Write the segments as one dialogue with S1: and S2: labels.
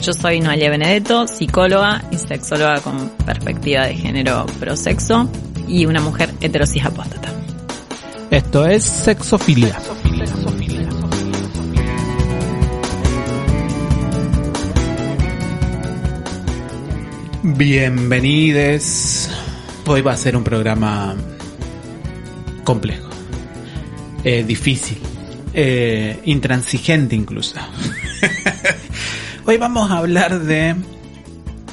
S1: Yo soy Noelia Benedetto, psicóloga y sexóloga con perspectiva de género prosexo y una mujer heterosis apóstata.
S2: Esto es Sexofilia. Bienvenides. Hoy va a ser un programa complejo, eh, difícil, eh, intransigente incluso. Hoy vamos a hablar de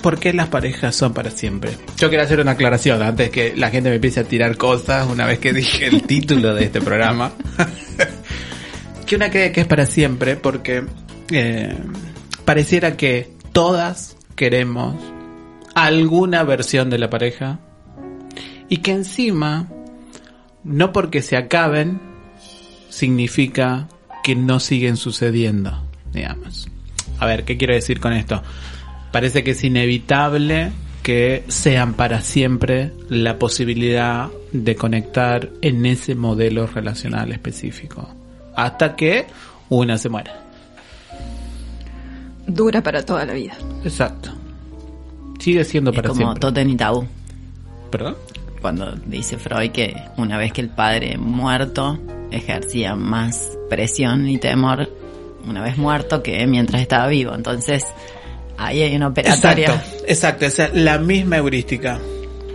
S2: por qué las parejas son para siempre. Yo quiero hacer una aclaración antes que la gente me empiece a tirar cosas una vez que dije el título de este programa. que una cree que es para siempre porque eh, pareciera que todas queremos alguna versión de la pareja y que encima, no porque se acaben, significa que no siguen sucediendo, digamos. A ver, ¿qué quiero decir con esto? Parece que es inevitable que sean para siempre la posibilidad de conectar en ese modelo relacional específico. Hasta que una se muera.
S3: Dura para toda la vida.
S2: Exacto. Sigue siendo
S1: Es
S2: para
S1: como
S2: siempre.
S1: totem y tabú.
S2: ¿Perdón?
S1: Cuando dice Freud que una vez que el padre muerto ejercía más presión y temor una vez muerto que mientras estaba vivo. Entonces, ahí hay una operatoria.
S2: Exacto, exacto, esa es la misma heurística.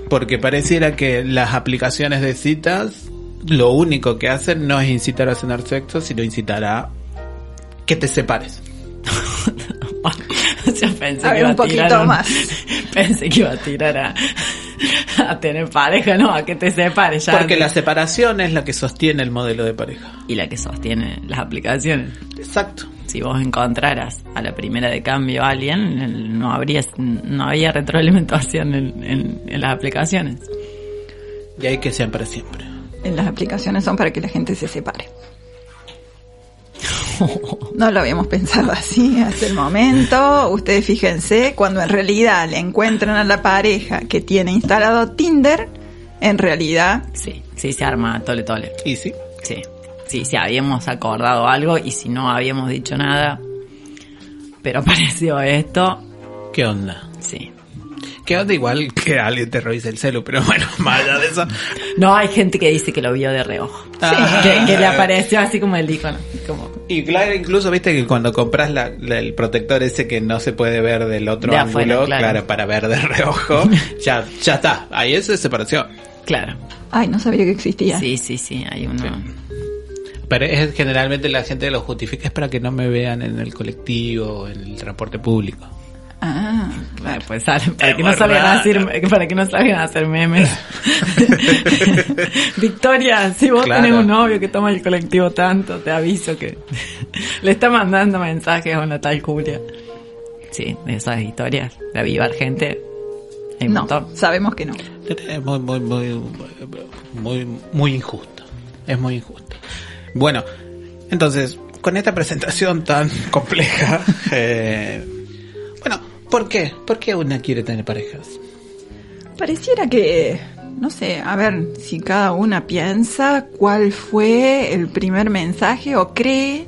S2: Porque pareciera que las aplicaciones de citas lo único que hacen no es incitar a tener sexo, sino incitar a que te separes.
S1: Yo pensé
S3: A
S1: que
S3: ver,
S1: iba
S3: un
S1: a
S3: poquito
S1: un-
S3: más.
S1: Pensé que iba a tirar a, a tener pareja, no, a que te separes ya.
S2: Porque la separación es la que sostiene el modelo de pareja.
S1: Y la que sostiene las aplicaciones.
S2: Exacto.
S1: Si vos encontraras a la primera de cambio a alguien, no habría, no había retroalimentación en, en- en las aplicaciones.
S2: Y hay que sean para siempre.
S3: En las aplicaciones son para que la gente se separe. No lo habíamos pensado así hasta el momento. Ustedes fíjense, cuando en realidad le encuentran a la pareja que tiene instalado Tinder, en realidad
S1: Sí, sí se arma tole tole.
S2: Y sí.
S1: Sí, sí, sí, habíamos acordado algo y si no habíamos dicho nada, pero apareció esto,
S2: ¿Qué onda?
S1: sí.
S2: ¿Qué onda? Igual que alguien te revise el celu, pero bueno, más allá de eso.
S1: No, hay gente que dice que lo vio de reojo.
S2: Ah.
S1: Que, que le apareció así como el icono. Como,
S2: Y claro, incluso viste que cuando compras la- la- el protector ese que no se puede ver del otro
S1: De
S2: ángulo,
S1: afuera,
S2: claro.
S1: claro.
S2: para ver de reojo, ya, ya está. Ahí eso es separación.
S1: claro.
S3: Ay, no sabía que existía.
S1: Sí, sí, sí, hay uno.
S2: Pero es generalmente la gente lo justifica es para que no me vean en el colectivo, en el transporte público.
S3: Ah,
S1: Claro, pues sale, para que no salgan a hacer, para que no salgan a hacer memes. Victoria, si vos
S2: Claro.
S1: tenés un novio que toma el colectivo tanto, te aviso que le está mandando mensajes a una tal Julia. Sí, de esas historias de avivar gente. Hay
S3: no,
S1: montón.
S3: sabemos que no.
S2: Es muy, muy, muy, muy, muy injusto. Es muy injusto. Bueno, entonces, con esta presentación tan compleja, eh, bueno, ¿por qué? ¿Por qué una quiere tener parejas?
S3: Pareciera que, no sé, a ver si cada una piensa cuál fue el primer mensaje o cree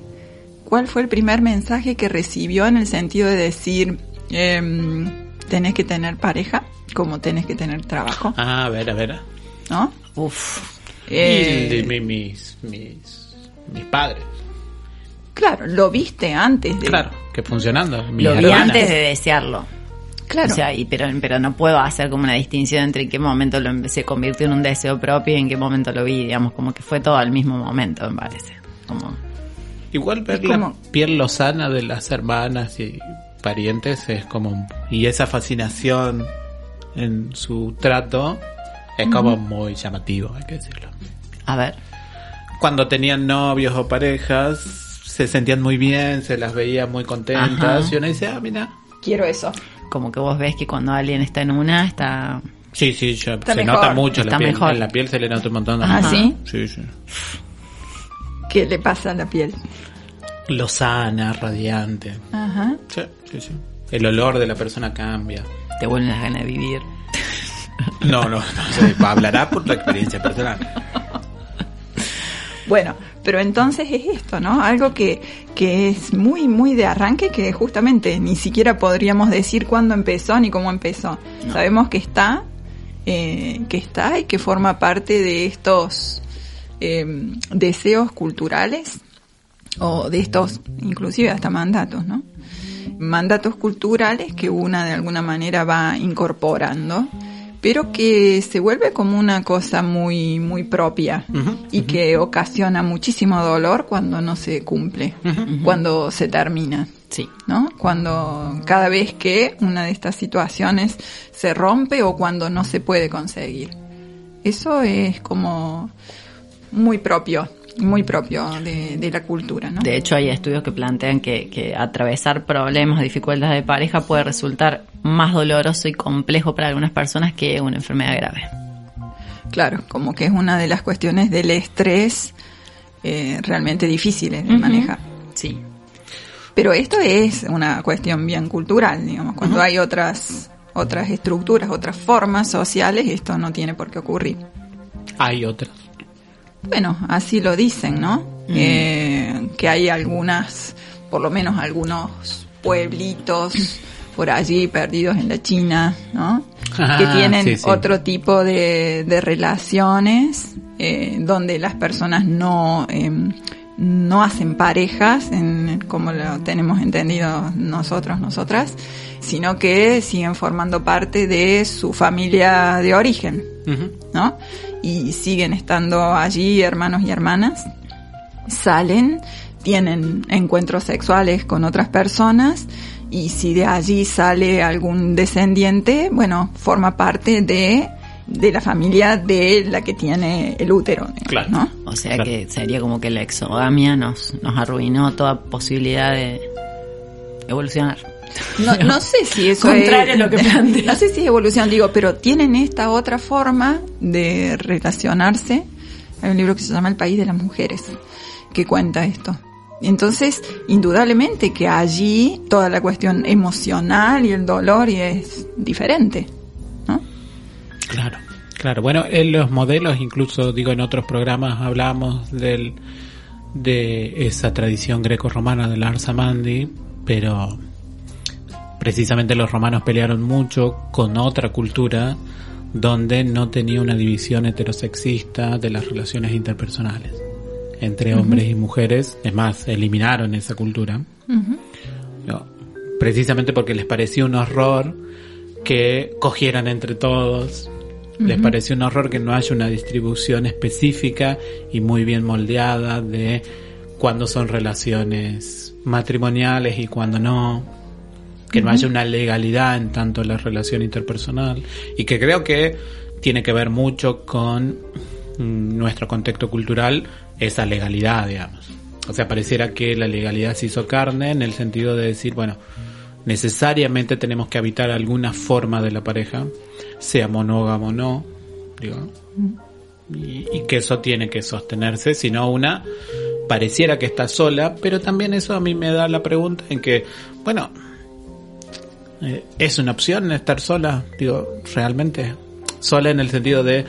S3: cuál fue el primer mensaje que recibió en el sentido de decir, em, tenés que tener pareja, como tenés que tener trabajo,
S2: Ah, a ver, a ver.
S3: ¿no?
S1: Uf.
S3: Eh,
S2: Y mi- mis, mis, mis padres.
S3: Claro, lo viste antes de...
S2: Claro, que funcionando. mis
S1: Lo vi
S2: hermanas.
S1: antes de desearlo.
S3: Claro.
S1: O sea, y, pero, pero no puedo hacer como una distinción entre en qué momento lo se convirtió en un deseo propio y en qué momento lo vi, digamos, como que fue todo al mismo momento, me parece. Como,
S2: Igual ver
S3: Es
S2: la
S3: como-
S2: piel lozana de las hermanas y parientes es como... Y esa fascinación en su trato es como muy llamativo, hay que decirlo.
S1: a ver,
S2: Cuando tenían novios o parejas, se sentían muy bien, se las veía muy contentas
S1: Ajá.
S2: y uno dice, ah, mira,
S3: Quiero eso.
S1: como que vos ves que cuando alguien está en una, está
S2: Sí, sí, se
S3: mejor,
S2: nota mucho
S4: está
S2: la piel.
S4: mejor.
S2: En la piel se le nota un montón. de-
S3: Ah, ¿sí?
S2: Sí, sí.
S3: ¿Qué le pasa a la piel?
S2: Lozana, radiante.
S3: Ajá.
S2: Sí, sí, sí. El olor de la persona cambia.
S4: Te vuelven las ganas de vivir.
S2: No, no, no sé, hablará por tu experiencia personal.
S3: Bueno, pero entonces es esto, ¿no? Algo que, que es muy, muy de arranque, que justamente ni siquiera podríamos decir cuándo empezó ni cómo empezó. Sabemos que está, eh, que está y que forma parte de estos eh, deseos culturales o de estos, inclusive hasta mandatos, ¿no? Mandatos culturales que una de alguna manera va incorporando, pero que se vuelve como una cosa muy, muy propia y que ocasiona muchísimo dolor cuando no se cumple, cuando se termina.
S4: Sí.
S3: ¿no? Cuando cada vez que una de estas situaciones se rompe o cuando no se puede conseguir. Eso es como muy propio, muy propio de, de la cultura, ¿no?
S4: De hecho, hay estudios que plantean que, que atravesar problemas, dificultades de pareja puede resultar más doloroso y complejo para algunas personas que una enfermedad grave.
S3: Claro, como que es una de las cuestiones del estrés eh, realmente difíciles de manejar.
S4: Sí.
S3: Pero esto es una cuestión bien cultural, digamos. Cuando hay otras otras estructuras, otras formas sociales, esto no tiene por qué ocurrir.
S2: Hay otras.
S3: Bueno, así lo dicen, ¿no? Eh, que hay algunas, por lo menos algunos pueblitos por allí perdidos en la China, ¿no?
S2: Ah,
S3: que tienen
S2: sí, sí.
S3: otro tipo de, de relaciones eh, donde las personas no em, no hacen parejas, en, como lo tenemos entendido nosotros, nosotras, sino que siguen formando parte de su familia de origen. ¿no? Y siguen estando allí hermanos y hermanas, salen, tienen encuentros sexuales con otras personas y si de allí sale algún descendiente, bueno, forma parte de, de la familia de la que tiene el útero, digamos,
S2: Claro.
S3: ¿no?
S4: O sea
S2: Claro.
S4: que sería como que la exogamia nos, nos arruinó toda posibilidad de evolucionar.
S3: No, no sé si eso
S4: Contrario
S3: es,
S4: a lo que plantea.
S3: No sé si es evolución, digo, pero tienen esta otra forma de relacionarse. Hay un libro que se llama El país de las mujeres que cuenta esto. Entonces, indudablemente que allí toda la cuestión emocional y el dolor y es diferente, ¿no?
S2: Claro, claro. Bueno, en los modelos, incluso digo en otros programas hablábamos del de esa tradición greco-romana del Arsamandi, pero precisamente los romanos pelearon mucho con otra cultura donde no tenía una división heterosexista de las relaciones interpersonales entre hombres y mujeres. Es más, eliminaron esa cultura. No, precisamente porque les pareció un horror que cogieran entre todos. Les pareció un horror que no haya una distribución específica y muy bien moldeada de cuándo son relaciones matrimoniales y cuándo no. Que no haya una legalidad en tanto la relación interpersonal. Y que creo que tiene que ver mucho con mm, nuestro contexto cultural, esa legalidad, digamos. O sea, pareciera que la legalidad se hizo carne en el sentido de decir, bueno, necesariamente tenemos que habitar alguna forma de la pareja, sea monógamo o no, digo, y, y que eso tiene que sostenerse, si no una pareciera que está sola, pero también eso a mí me da la pregunta en que, bueno, eh, ¿es una opción estar sola? Digo, realmente, sola en el sentido de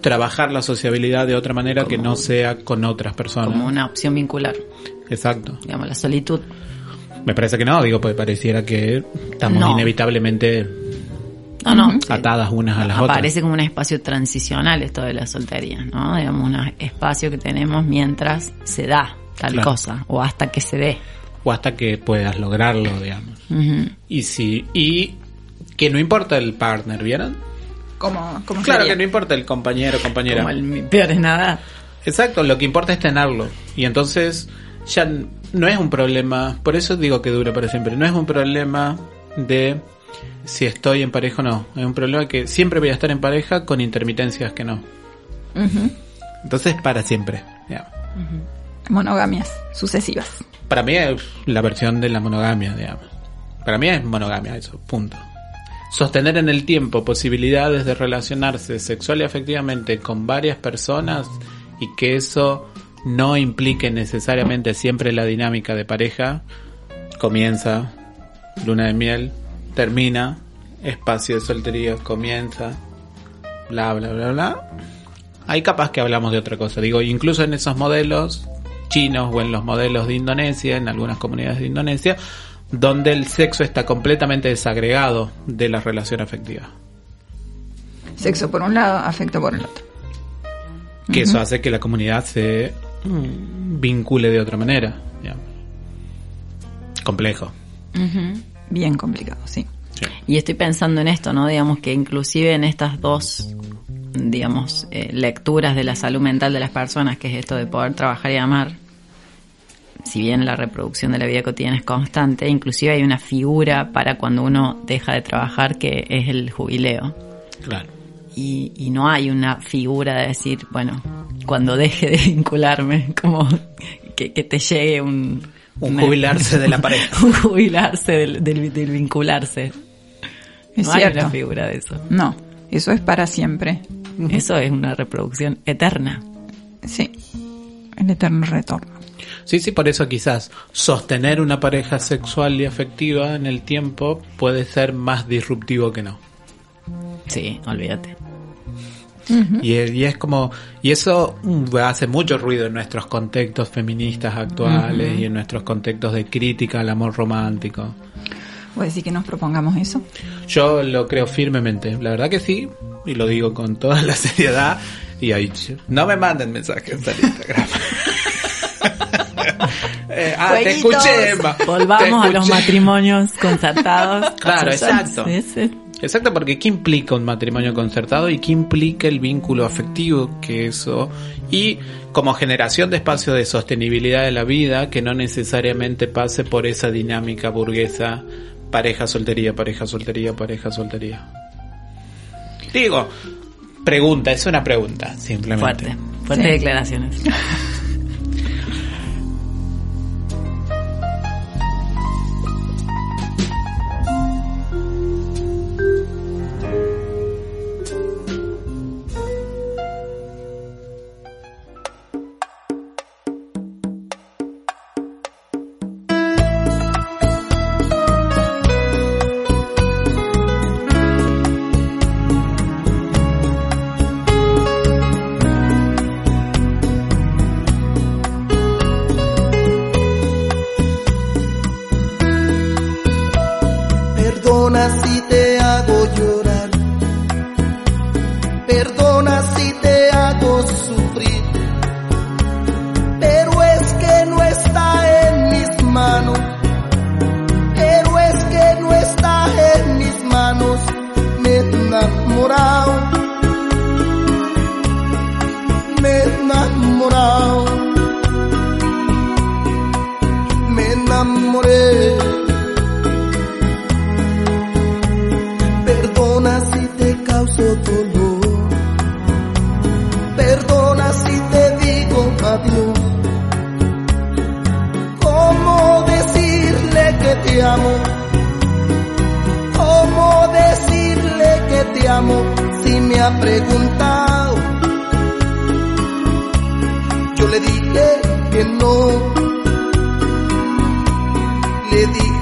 S2: trabajar la sociabilidad de otra manera que no sea con otras personas.
S4: Como una opción vincular,
S2: Exacto.
S4: digamos, la solitud.
S2: Me parece que no, digo, pues pareciera que estamos
S4: No.
S2: inevitablemente
S4: No, no. sí.
S2: atadas unas a las otras.
S4: Aparece como un espacio transicional esto de la soltería, ¿no? Digamos, un espacio que tenemos mientras se da tal
S2: Claro.
S4: cosa o hasta que se dé.
S2: O hasta que puedas lograrlo, digamos. Y sí, y que no importa el partner, ¿vieron?
S3: ¿Cómo, cómo
S2: Claro
S3: sería?
S2: que no importa el compañero o compañera.
S4: Como el peor es nada.
S2: Exacto, lo que importa es tenerlo. Y entonces ya no es un problema, por eso digo que dure para siempre, no es un problema de si estoy en pareja o no. Es un problema que siempre voy a estar en pareja con intermitencias que no.
S3: Ujú.
S2: Entonces para siempre.
S3: Monogamias sucesivas.
S2: Para mí es la versión de la monogamia, digamos. Para mí es monogamia, eso, punto. sostener en el tiempo posibilidades de relacionarse sexual y afectivamente con varias personas y que eso no implique necesariamente siempre la dinámica de pareja, comienza luna de miel, termina espacio de soltería, comienza, bla, bla, bla, bla. Ahí capaz que hablamos de otra cosa. Digo, incluso en esos modelos chinos o en los modelos de Indonesia, en algunas comunidades de Indonesia, donde el sexo está completamente desagregado de la relación afectiva.
S3: Sexo por un lado, afecto por el otro.
S2: Que eso hace que la comunidad se vincule de otra manera. Complejo.
S3: Bien complicado, sí.
S1: Y estoy pensando en esto, ¿no? Digamos que inclusive en estas dos, digamos, eh, lecturas de la salud mental de las personas, que es esto de poder trabajar y amar, si bien la reproducción de la vida cotidiana es constante, inclusive hay una figura para cuando uno deja de trabajar que es el jubileo.
S2: Claro.
S1: Y, y no hay una figura de decir, bueno, cuando deje de vincularme, como que, que te llegue un...
S2: Un jubilarse de la pareja.
S1: un jubilarse del, del, del vincularse.
S3: Es
S1: no
S3: cierto.
S1: hay una figura de eso.
S3: No, eso es para siempre.
S1: Eso es una reproducción eterna.
S3: Sí, el eterno retorno.
S2: Sí, sí, por eso quizás sostener una pareja sexual y afectiva en el tiempo puede ser más disruptivo que no.
S1: Sí, olvídate.
S2: y, es, y es como, y eso mm, hace mucho ruido en nuestros contextos feministas actuales y en nuestros contextos de crítica al amor romántico.
S3: ¿Puede decir que nos propongamos eso?
S2: Yo lo creo firmemente, la verdad que sí, y lo digo con toda la seriedad. Y ahí, no me manden mensajes al Instagram. Eh, ah, te escuché, Emma.
S1: Volvamos
S2: Te
S1: a los matrimonios concertados.
S2: Claro, exacto. Exacto, porque ¿qué implica un matrimonio concertado y qué implica el vínculo afectivo que eso? Y como generación de espacio de sostenibilidad de la vida que no necesariamente pase por esa dinámica burguesa pareja soltería, pareja soltería, pareja soltería. Digo, pregunta, es una pregunta, simplemente.
S1: Fuerte, fuertes
S3: Sí.
S1: declaraciones.
S4: ¿Cómo decirle que te amo si me ha preguntado? Yo le dije que no. Le dije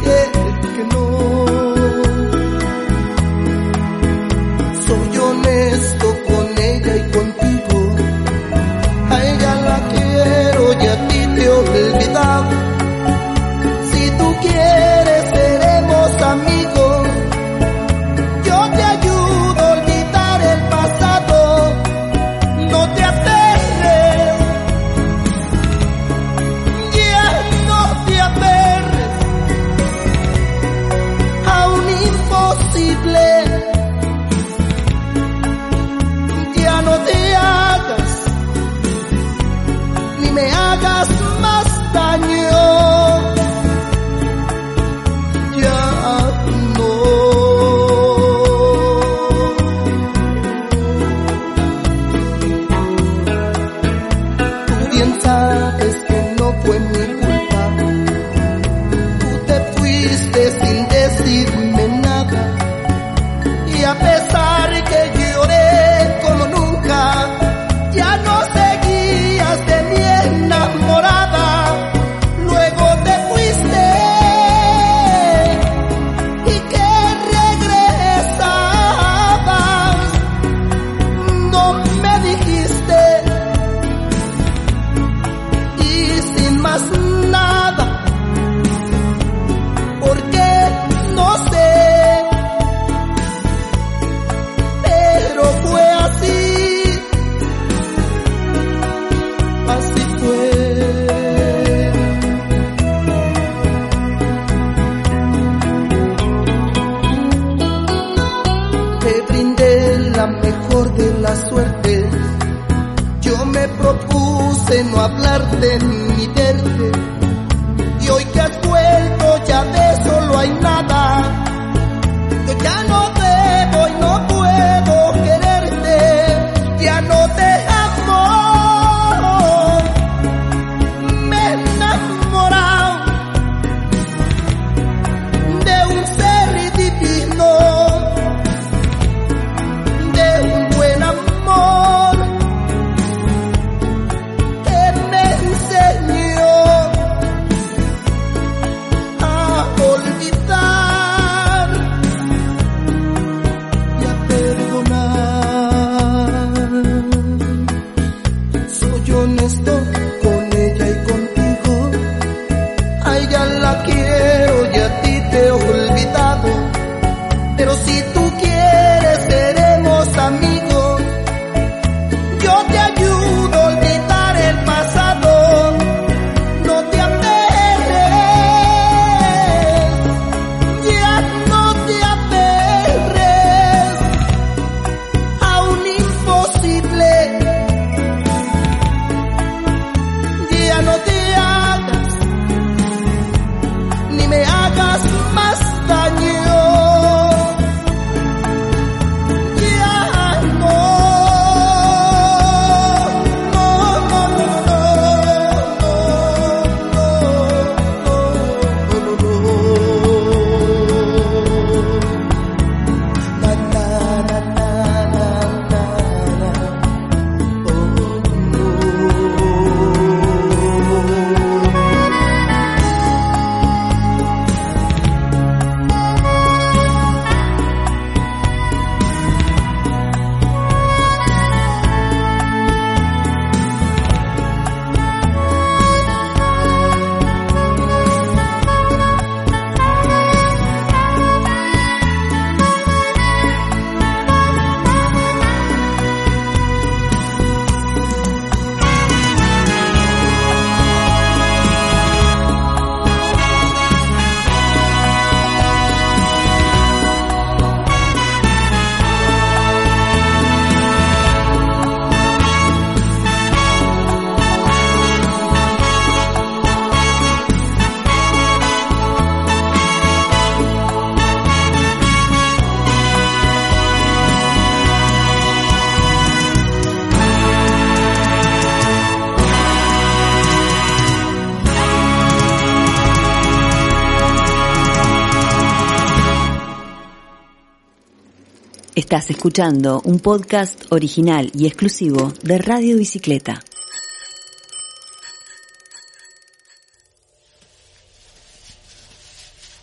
S1: Estás escuchando un podcast original y exclusivo de Radio Bicicleta.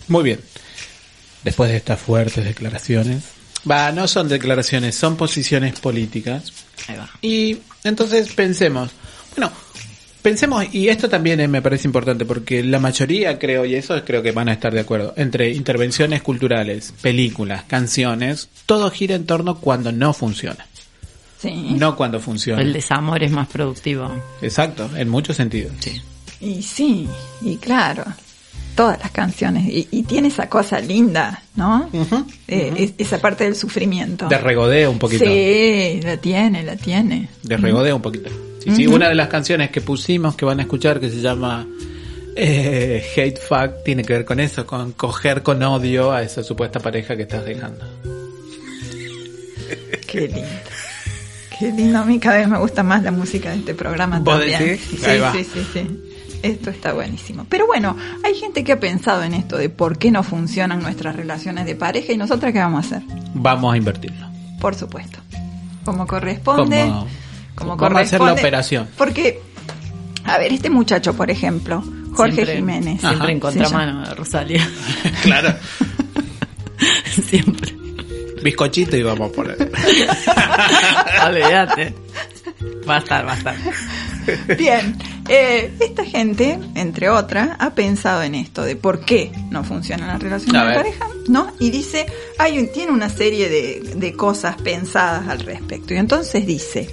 S2: Muy bien. Después de estas fuertes declaraciones. Va, no son declaraciones, son posiciones políticas.
S4: Ahí va.
S2: Y entonces pensemos, bueno, pensemos, y esto también eh, me parece importante porque la mayoría creo, y eso creo que van a estar de acuerdo, entre intervenciones culturales, películas, canciones, todo gira en torno cuando no funciona,
S3: Sí.
S2: no cuando funciona.
S4: El desamor es más productivo.
S2: Exacto, en muchos sentidos.
S4: Sí.
S3: Y sí, y claro, todas las canciones. Y, y tiene esa cosa linda, ¿no? Eh, es- esa parte del sufrimiento.
S2: De regodeo un poquito.
S3: Sí, la tiene, la tiene.
S2: De regodeo un poquito. Sí, sí, una de las canciones que pusimos que van a escuchar que se llama eh, Hate Fuck tiene que ver con eso, con coger con odio a esa supuesta pareja que estás dejando.
S3: Qué lindo. Qué lindo. A mí cada vez me gusta más la música de este programa
S2: ¿Vos
S3: también.
S2: decís?
S3: Sí,
S2: Ahí va.
S3: sí, sí, sí. Esto está buenísimo. Pero bueno, hay gente que ha pensado en esto de por qué no funcionan nuestras relaciones de pareja y nosotras qué vamos a hacer.
S2: Vamos a invertirlo.
S3: Por supuesto. Como corresponde.
S2: Como-
S3: como
S2: vamos a hacer la operación.
S3: Porque, a ver, este muchacho, por ejemplo, Jorge
S4: Siempre-
S3: Jiménez.
S4: Siempre
S2: Ajá.
S4: en contramano de Rosalía.
S2: claro.
S4: Siempre.
S2: Bizcochito y vamos a poner.
S4: Olvídate. Va a estar, va a estar.
S3: Bien, eh, esta gente, entre otras, ha pensado en esto de por qué no funcionan las relaciones
S2: A
S3: de pareja, ¿no? Y dice, hay un, tiene una serie de, de cosas pensadas al respecto. Y entonces dice,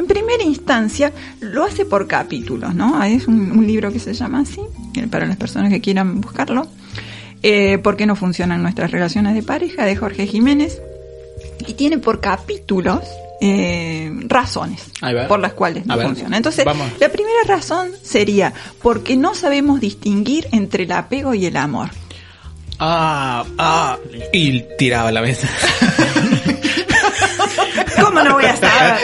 S3: en primera instancia, lo hace por capítulos, ¿no? Es un, un libro que se llama así, para las personas que quieran buscarlo. Eh, ¿Por qué no funcionan nuestras relaciones de pareja? de Jorge Jiménez. Y tiene por capítulos eh, razones por las cuales no funciona. Entonces,
S2: vamos.
S3: la primera razón sería porque no sabemos distinguir entre el apego y el amor.
S2: Ah, ah. Y tiraba la mesa. ah,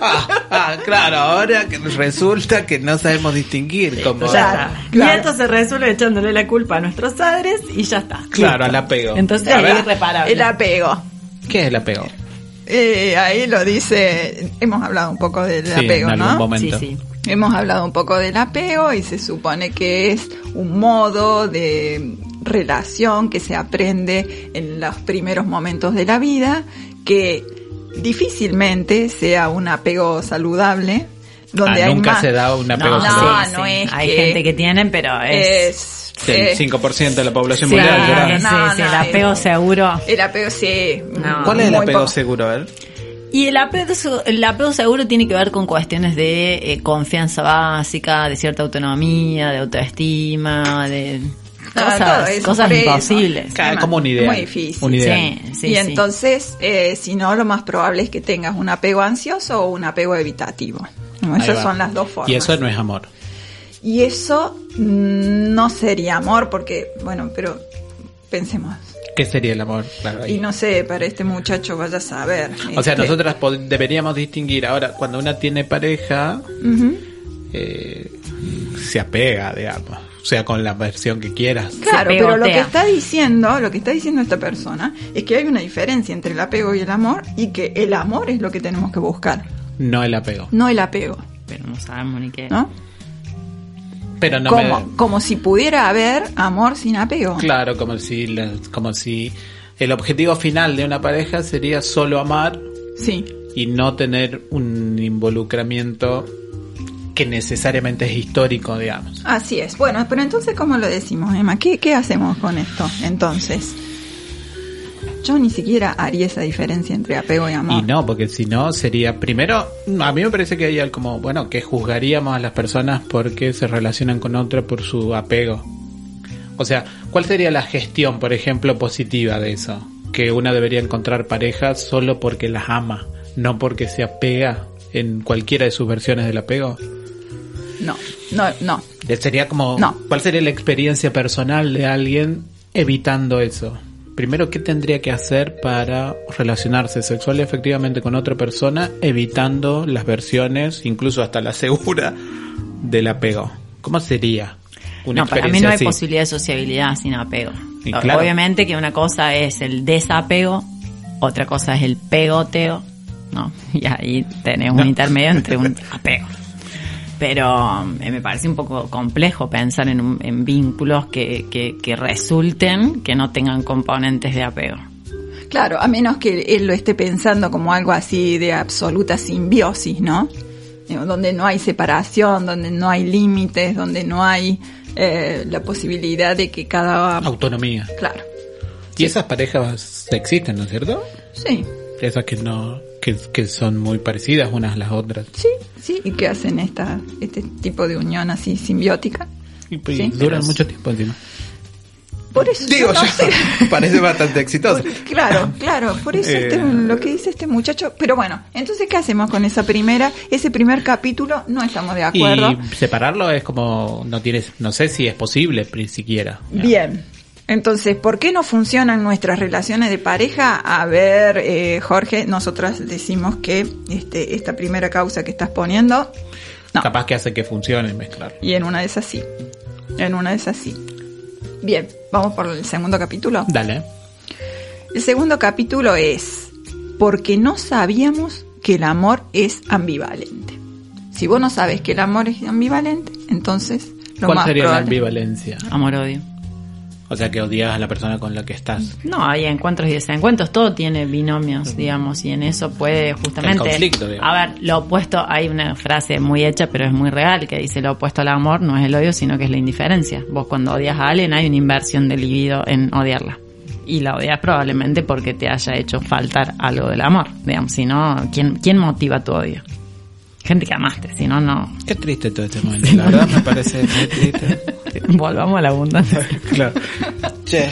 S2: ah, claro, ahora que resulta que no sabemos distinguir como...
S4: Ya
S3: Claro,
S4: está.
S3: claro.
S4: Y esto se resuelve echándole la culpa a nuestros padres y ya está.
S2: Claro, al apego.
S4: Entonces
S2: A
S4: es irreparable.
S3: el apego.
S2: ¿Qué es el apego?
S3: Eh, ahí lo dice, hemos hablado un poco del
S2: Sí,
S3: apego,
S2: en algún
S3: ¿no?
S2: momento.
S4: Sí, sí.
S3: Hemos hablado un poco del apego y se supone que es un modo de relación que se aprende en los primeros momentos de la vida, que difícilmente sea un apego saludable, donde
S2: Ah,
S3: hay
S2: nunca
S3: más-
S2: se da un apego
S3: No,
S2: saludable.
S3: no, no es
S4: Hay
S3: que-
S4: gente que tienen, pero es...
S3: es
S2: Sí, el 5% de la población
S4: Sí,
S2: mundial
S4: sí,
S3: No,
S4: sí,
S3: no,
S4: el apego
S3: no.
S4: seguro.
S3: el apego sí.
S4: No.
S2: ¿Cuál es el apego
S3: poco.
S2: seguro? A ver.
S4: Y el apego, el apego seguro tiene que ver con cuestiones de eh, confianza básica, de cierta autonomía, de autoestima, de cosas, imposibles.
S2: Claro,
S3: Muy
S2: como un ideal.
S3: muy difícil.
S2: Un ideal.
S4: Sí, sí,
S3: y
S4: sí.
S3: entonces, eh, si no, lo más probable es que tengas un apego ansioso o un apego evitativo. No, Esas son las dos formas.
S2: Y eso no es amor.
S3: Y eso mm, no sería amor porque, bueno, pero pensemos.
S2: ¿Qué sería el amor? Claro.
S3: Y no sé, para este muchacho vaya a saber.
S2: O sea,
S3: este,
S2: nosotras deberíamos distinguir ahora, cuando una tiene pareja, eh, se apega, digamos. O sea, con la versión que quieras.
S3: Claro, pero lo que está diciendo, lo que está diciendo esta persona es que hay una diferencia entre el apego y el amor y que el amor es lo que tenemos que buscar,
S2: No el apego.
S3: no el apego,
S4: Pero no sabemos ni qué.
S3: ¿no?
S2: Pero no
S3: como,
S2: me...
S3: como si pudiera haber amor sin apego.
S2: Claro, como si, como si el objetivo final de una pareja sería solo amar
S3: Sí.
S2: y no tener un involucramiento que necesariamente es histórico, digamos.
S3: Así es. Bueno, pero entonces, ¿cómo lo decimos, Emma? ¿Qué, qué hacemos con esto? Entonces, yo ni siquiera haría esa diferencia entre apego y amor.
S2: Y no, porque si no sería, primero, a mí me parece que hay algo como, bueno, que juzgaríamos a las personas porque se relacionan con otra por su apego. O sea, ¿cuál sería la gestión, por ejemplo, positiva de eso? Que una debería encontrar parejas solo porque las ama, no porque se apega en cualquiera de sus versiones del apego.
S3: No, no, no.
S2: Eh, Sería como,
S3: No.
S2: ¿cuál sería la experiencia personal de alguien evitando eso? Primero, ¿qué tendría que hacer para relacionarse sexual y efectivamente con otra persona, evitando las versiones, incluso hasta la segura, del apego? ¿Cómo sería una
S4: no, para mí no hay
S2: así?
S4: posibilidad de sociabilidad sin apego.
S2: Y claro.
S4: Obviamente que una cosa es el desapego
S1: otra cosa es el pegoteo, ¿no? Y ahí tenés un intermedio entre un apego. Pero eh, me parece un poco complejo pensar en, un- en vínculos que, que, que resulten que no tengan componentes de apego.
S3: Claro, a menos que él lo esté pensando como algo así de absoluta simbiosis, ¿no? Digo, Donde no hay separación, donde no hay límites, donde no hay eh, la posibilidad de que cada...
S2: Autonomía.
S3: Claro,
S2: Y esas parejas existen, ¿no es cierto?
S3: sí,
S2: Esas que no, que, que son muy parecidas unas a las otras.
S3: sí, sí, y que hacen esta, este tipo de unión así simbiótica.
S2: Y,
S3: Sí.
S2: duran mucho tiempo encima.
S3: Por eso
S2: Digo,
S3: no sé.
S2: parece bastante exitoso.
S3: Por- claro, claro, por eso
S2: Eh.
S3: este- lo que dice este muchacho. Pero bueno, entonces, ¿qué hacemos con esa primera, ese primer capítulo? No estamos de acuerdo.
S2: Y separarlo es como, no tienes, no sé si es posible, ni siquiera.
S3: Bien. Entonces, ¿por qué no funcionan nuestras relaciones de pareja? A ver, eh, Jorge, nosotras decimos que este, esta primera causa que estás poniendo, no.
S2: Capaz que hace que funcione mezclar.
S3: Y en una de esas sí. En una de esas sí. Bien, vamos por el segundo capítulo.
S2: Dale.
S3: El segundo capítulo es porque no sabíamos que el amor es ambivalente. Si vos no sabes que el amor es ambivalente, entonces lo
S2: ¿Cuál
S3: más
S2: sería la ambivalencia?
S1: Amor-odio.
S2: O sea, que odias a la persona con la que estás.
S1: No, hay encuentros y desencuentros, todo tiene binomios, digamos, y en eso puede justamente...
S2: El conflicto, digamos.
S1: A ver, lo opuesto, hay una frase muy hecha, pero es muy real, que dice lo opuesto al amor no es el odio, sino que es la indiferencia. Vos cuando odias a alguien hay una inversión de libido en odiarla. Y la odias probablemente porque te haya hecho faltar algo del amor, digamos, si no, ¿quién, quién motiva tu odio? Gente que amaste, si no, no.
S2: Qué triste todo este momento. La verdad me parece muy triste.
S1: Volvamos a la abundancia.
S2: Claro. Che,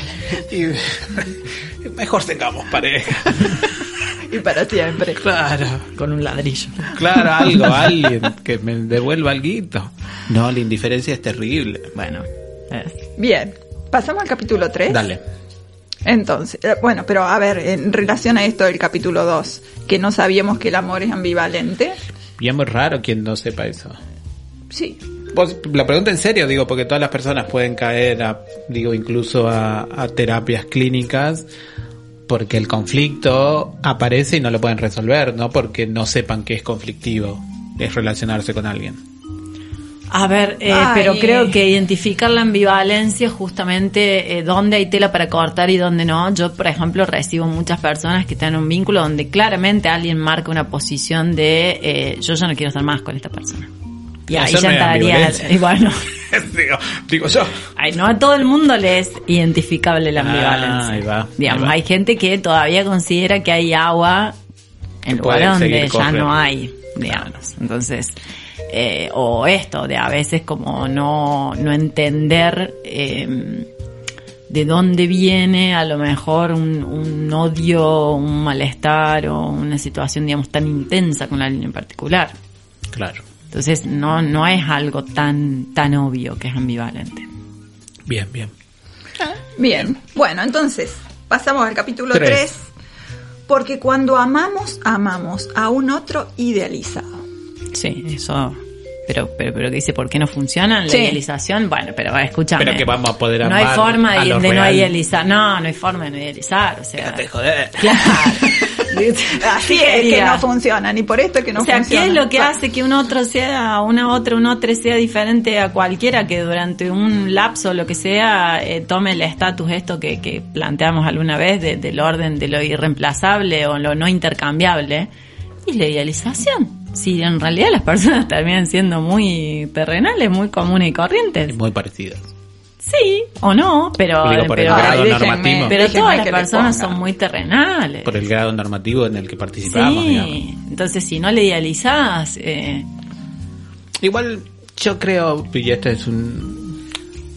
S2: y mejor tengamos pareja.
S3: Y para siempre.
S2: Claro.
S1: Con un ladrillo.
S2: Claro, algo, alguien que me devuelva algo. No, la indiferencia es terrible.
S1: Bueno, es-
S3: Bien, pasamos al capítulo 3.
S2: Dale.
S3: Entonces, eh, bueno, pero a ver, en relación a esto del capítulo 2, que no sabíamos que el amor es ambivalente.
S2: Y es muy raro quien no sepa eso.
S3: Sí,
S2: la pregunta en serio, digo, porque todas las personas pueden caer a, digo, incluso a, a terapias clínicas porque el conflicto aparece y no lo pueden resolver, no porque no sepan que es conflictivo, es relacionarse con alguien.
S1: A ver, eh, pero creo que identificar la ambivalencia justamente eh, dónde hay tela para cortar y dónde no. Yo, por ejemplo, recibo muchas personas que están en un vínculo donde claramente alguien marca una posición de eh, yo ya no quiero estar más con esta persona. Y ahí ya
S2: no es
S1: entraría,
S2: ambivalencia.
S1: y bueno,
S2: digo, digo yo.
S1: ay, no a todo el mundo le es identificable la
S2: Ah,
S1: ambivalencia.
S2: ahí va,
S1: Digamos,
S2: ahí va.
S1: hay gente que todavía considera que hay agua en lugares donde ya no hay, digamos. Entonces, eh, o esto, de a veces como no, no entender eh, de dónde viene a lo mejor un, un odio, un malestar o una situación, digamos, tan intensa con alguien en particular.
S2: Claro.
S1: Entonces, no, no es algo tan, tan obvio que es ambivalente.
S2: Bien, bien.
S3: bien. Bueno, entonces, pasamos al capítulo
S2: Tres.
S3: 3. Porque cuando amamos, amamos a un otro idealizado.
S1: Sí, eso. Pero, pero, pero que dice, ¿por qué no funciona la
S3: Sí.
S1: idealización? Bueno, pero escúchame.
S2: Pero que vamos a poder
S1: No hay
S2: amar
S1: forma
S2: a
S1: de,
S2: lo
S1: de no
S2: real.
S1: idealizar. No, no hay forma de no idealizar. O sea,
S2: Déjate joder.
S1: claro.
S3: Así es que no funciona, ni por esto que no
S1: o sea,
S3: funciona.
S1: ¿qué es lo que hace que un otro sea, una otra, un otro sea diferente a cualquiera que durante un lapso, lo que sea, eh, tome el estatus esto que, que planteamos alguna vez de- del orden de lo irreemplazable o lo no intercambiable? Y la idealización. Si en realidad las personas terminan siendo muy terrenales, muy comunes y corrientes.
S2: Muy parecidas.
S1: Sí, o no, pero,
S2: Digo, por el
S1: pero,
S2: grado
S3: Ay, déjenme.
S2: normativo.
S1: pero
S3: Déjenme
S1: todas las personas son muy terrenales.
S2: Por el grado normativo en el que participamos, digamos.
S1: Sí, entonces si no le idealizás, eh,
S2: Igual yo creo, y este es un...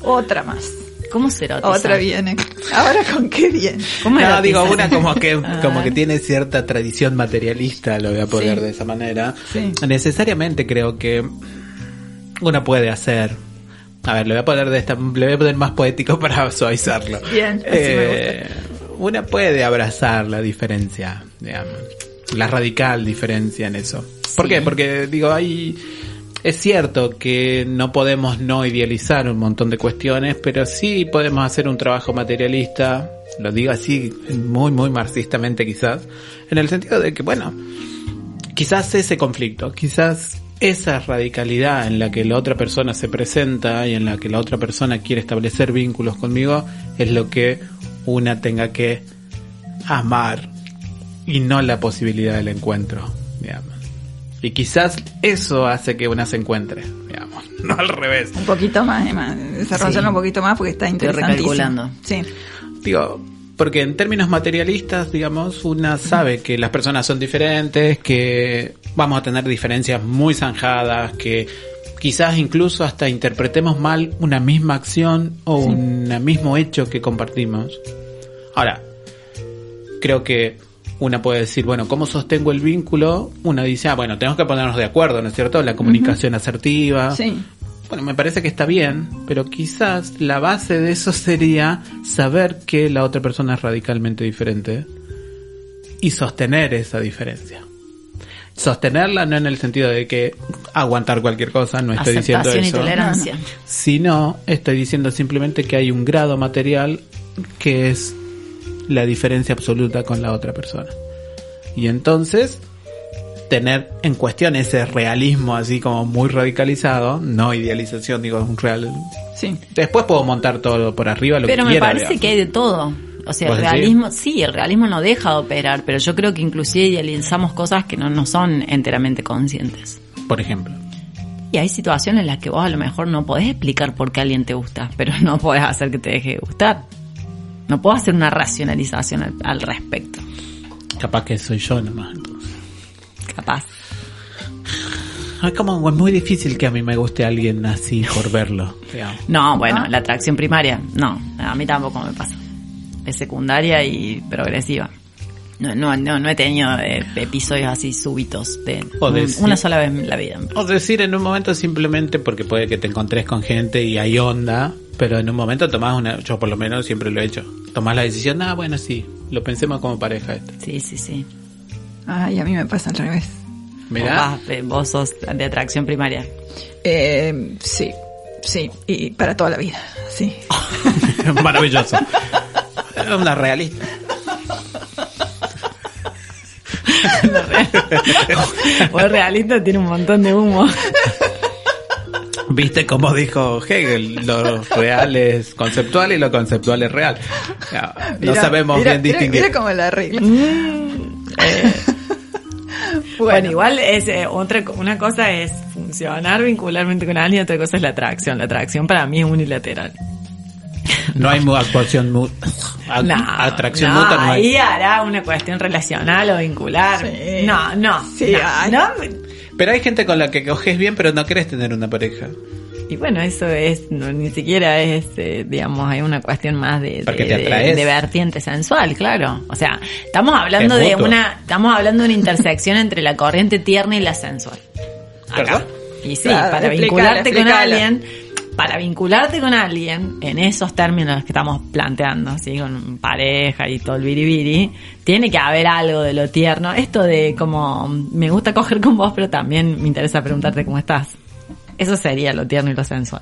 S3: Otra más.
S1: ¿Cómo se erotizar?
S3: Otra viene. Ahora con qué viene.
S1: ¿Cómo
S2: No, digo, una como que,
S1: Ah.
S2: como que tiene cierta tradición materialista, lo voy a poner
S3: Sí.
S2: de esa manera.
S3: Sí.
S2: Necesariamente creo que uno puede hacer. A ver, lo voy a poner de esta, le voy a poner más poético para suavizarlo.
S3: Bien, así me
S2: Una puede abrazar la diferencia, digamos, la radical diferencia en eso. ¿Por
S1: Sí.
S2: qué? Porque digo, hay es cierto que no podemos no idealizar un montón de cuestiones, pero sí podemos hacer un trabajo materialista, lo digo así muy, muy marxistamente quizás, en el sentido de que, bueno, quizás ese conflicto, quizás esa radicalidad en la que la otra persona se presenta y en la que la otra persona quiere establecer vínculos conmigo es lo que una tenga que amar y no la posibilidad del encuentro. Y quizás eso hace que una se encuentre, digamos, no al revés.
S3: Un poquito más, desarrollarlo
S1: Sí.
S3: un poquito más porque está
S1: Estoy
S3: interesantísimo.
S1: recalculando.
S3: Sí.
S2: Digo, porque en términos materialistas, digamos, una sabe que las personas son diferentes, que vamos a tener diferencias muy zanjadas, que quizás incluso hasta interpretemos mal una misma acción o un mismo hecho que compartimos. Ahora, creo que una puede decir, bueno, ¿cómo sostengo el vínculo? Una dice, ah, bueno, tenemos que ponernos de acuerdo, ¿no es cierto? La comunicación asertiva.
S3: Sí.
S2: Bueno, me parece que está bien, pero quizás la base de eso sería saber que la otra persona es radicalmente diferente y sostener esa diferencia. Sostenerla no en el sentido de que aguantar cualquier cosa, no estoy diciendo
S1: Aceptación y
S2: eso,
S1: tolerancia.
S2: sino estoy diciendo simplemente que hay un grado material que es la diferencia absoluta con la otra persona. Y entonces tener en cuestión ese realismo así como muy radicalizado, no idealización, digo, un real.
S3: Sí.
S2: Después puedo montar todo por arriba lo
S1: Pero
S2: que
S1: me
S2: quiera.
S1: parece
S2: digamos.
S1: que hay de todo. O sea, el realismo, sí, el realismo no deja de operar, pero yo creo que inclusive idealizamos cosas que no, no son enteramente conscientes.
S2: Por ejemplo.
S1: Y hay situaciones en las que vos a lo mejor no podés explicar por qué alguien te gusta, pero no podés hacer que te deje de gustar. No puedo hacer una racionalización al, al respecto.
S2: Capaz que soy yo nomás. entonces.
S1: Capaz.
S2: Es como es muy difícil que a mí me guste alguien así por verlo. digamos.
S1: No, bueno, la atracción primaria, no, a mí tampoco me pasa. Es secundaria y progresiva. No, no, no, no he tenido eh, episodios así súbitos de,
S2: O de
S1: un-
S2: sí.
S1: una sola vez en la vida.
S2: O decir en un momento simplemente porque puede que te encontres con gente y hay onda, pero en un momento tomás una, yo por lo menos siempre lo he hecho, tomás la decisión, ah, bueno, sí, lo pensemos como pareja esto.
S1: Sí, sí, sí.
S3: Ay, a mí me pasa al revés.
S2: Mirá,
S1: Vos, sos de atracción primaria.
S3: Eh, sí, sí, y para toda la vida, sí.
S2: maravilloso. Es una realista.
S1: Vos realista tiene un montón de humo.
S2: ¿Viste cómo dijo Hegel? Lo real es conceptual y lo conceptual es real. No,
S3: Mira,
S2: sabemos
S3: mira,
S2: bien distinguir.
S3: Mira cómo la arregla.
S1: Bueno, igual es eh, otra una cosa es funcionar vincularmente con alguien, otra cosa es la atracción. La atracción para mí es unilateral.
S2: No hay actuación mu- a-
S1: No,
S2: atracción
S1: no,
S2: mutua, no hay.
S1: ahí hará una cuestión relacional o vincular.
S3: Sí.
S1: No, no.
S3: Sí,
S1: no, no.
S2: Pero hay gente con la que coges bien, pero no querés tener una pareja.
S1: Y bueno, eso es, no, ni siquiera es, eh, digamos, hay una cuestión más de, de,
S2: Porque te
S1: de- de vertiente sensual, claro. O sea, estamos hablando
S2: Es
S1: de
S2: mutuo.
S1: una, estamos hablando de una intersección entre la corriente tierna y la sensual. Acá. Y sí,
S3: Claro,
S1: para vincularte con alguien, para vincularte con alguien, en esos términos que estamos planteando, así con pareja y todo el biribiri, tiene que haber algo de lo tierno. Esto de como, me gusta coger con vos, pero también me interesa preguntarte cómo estás. Eso sería lo tierno y lo sensual.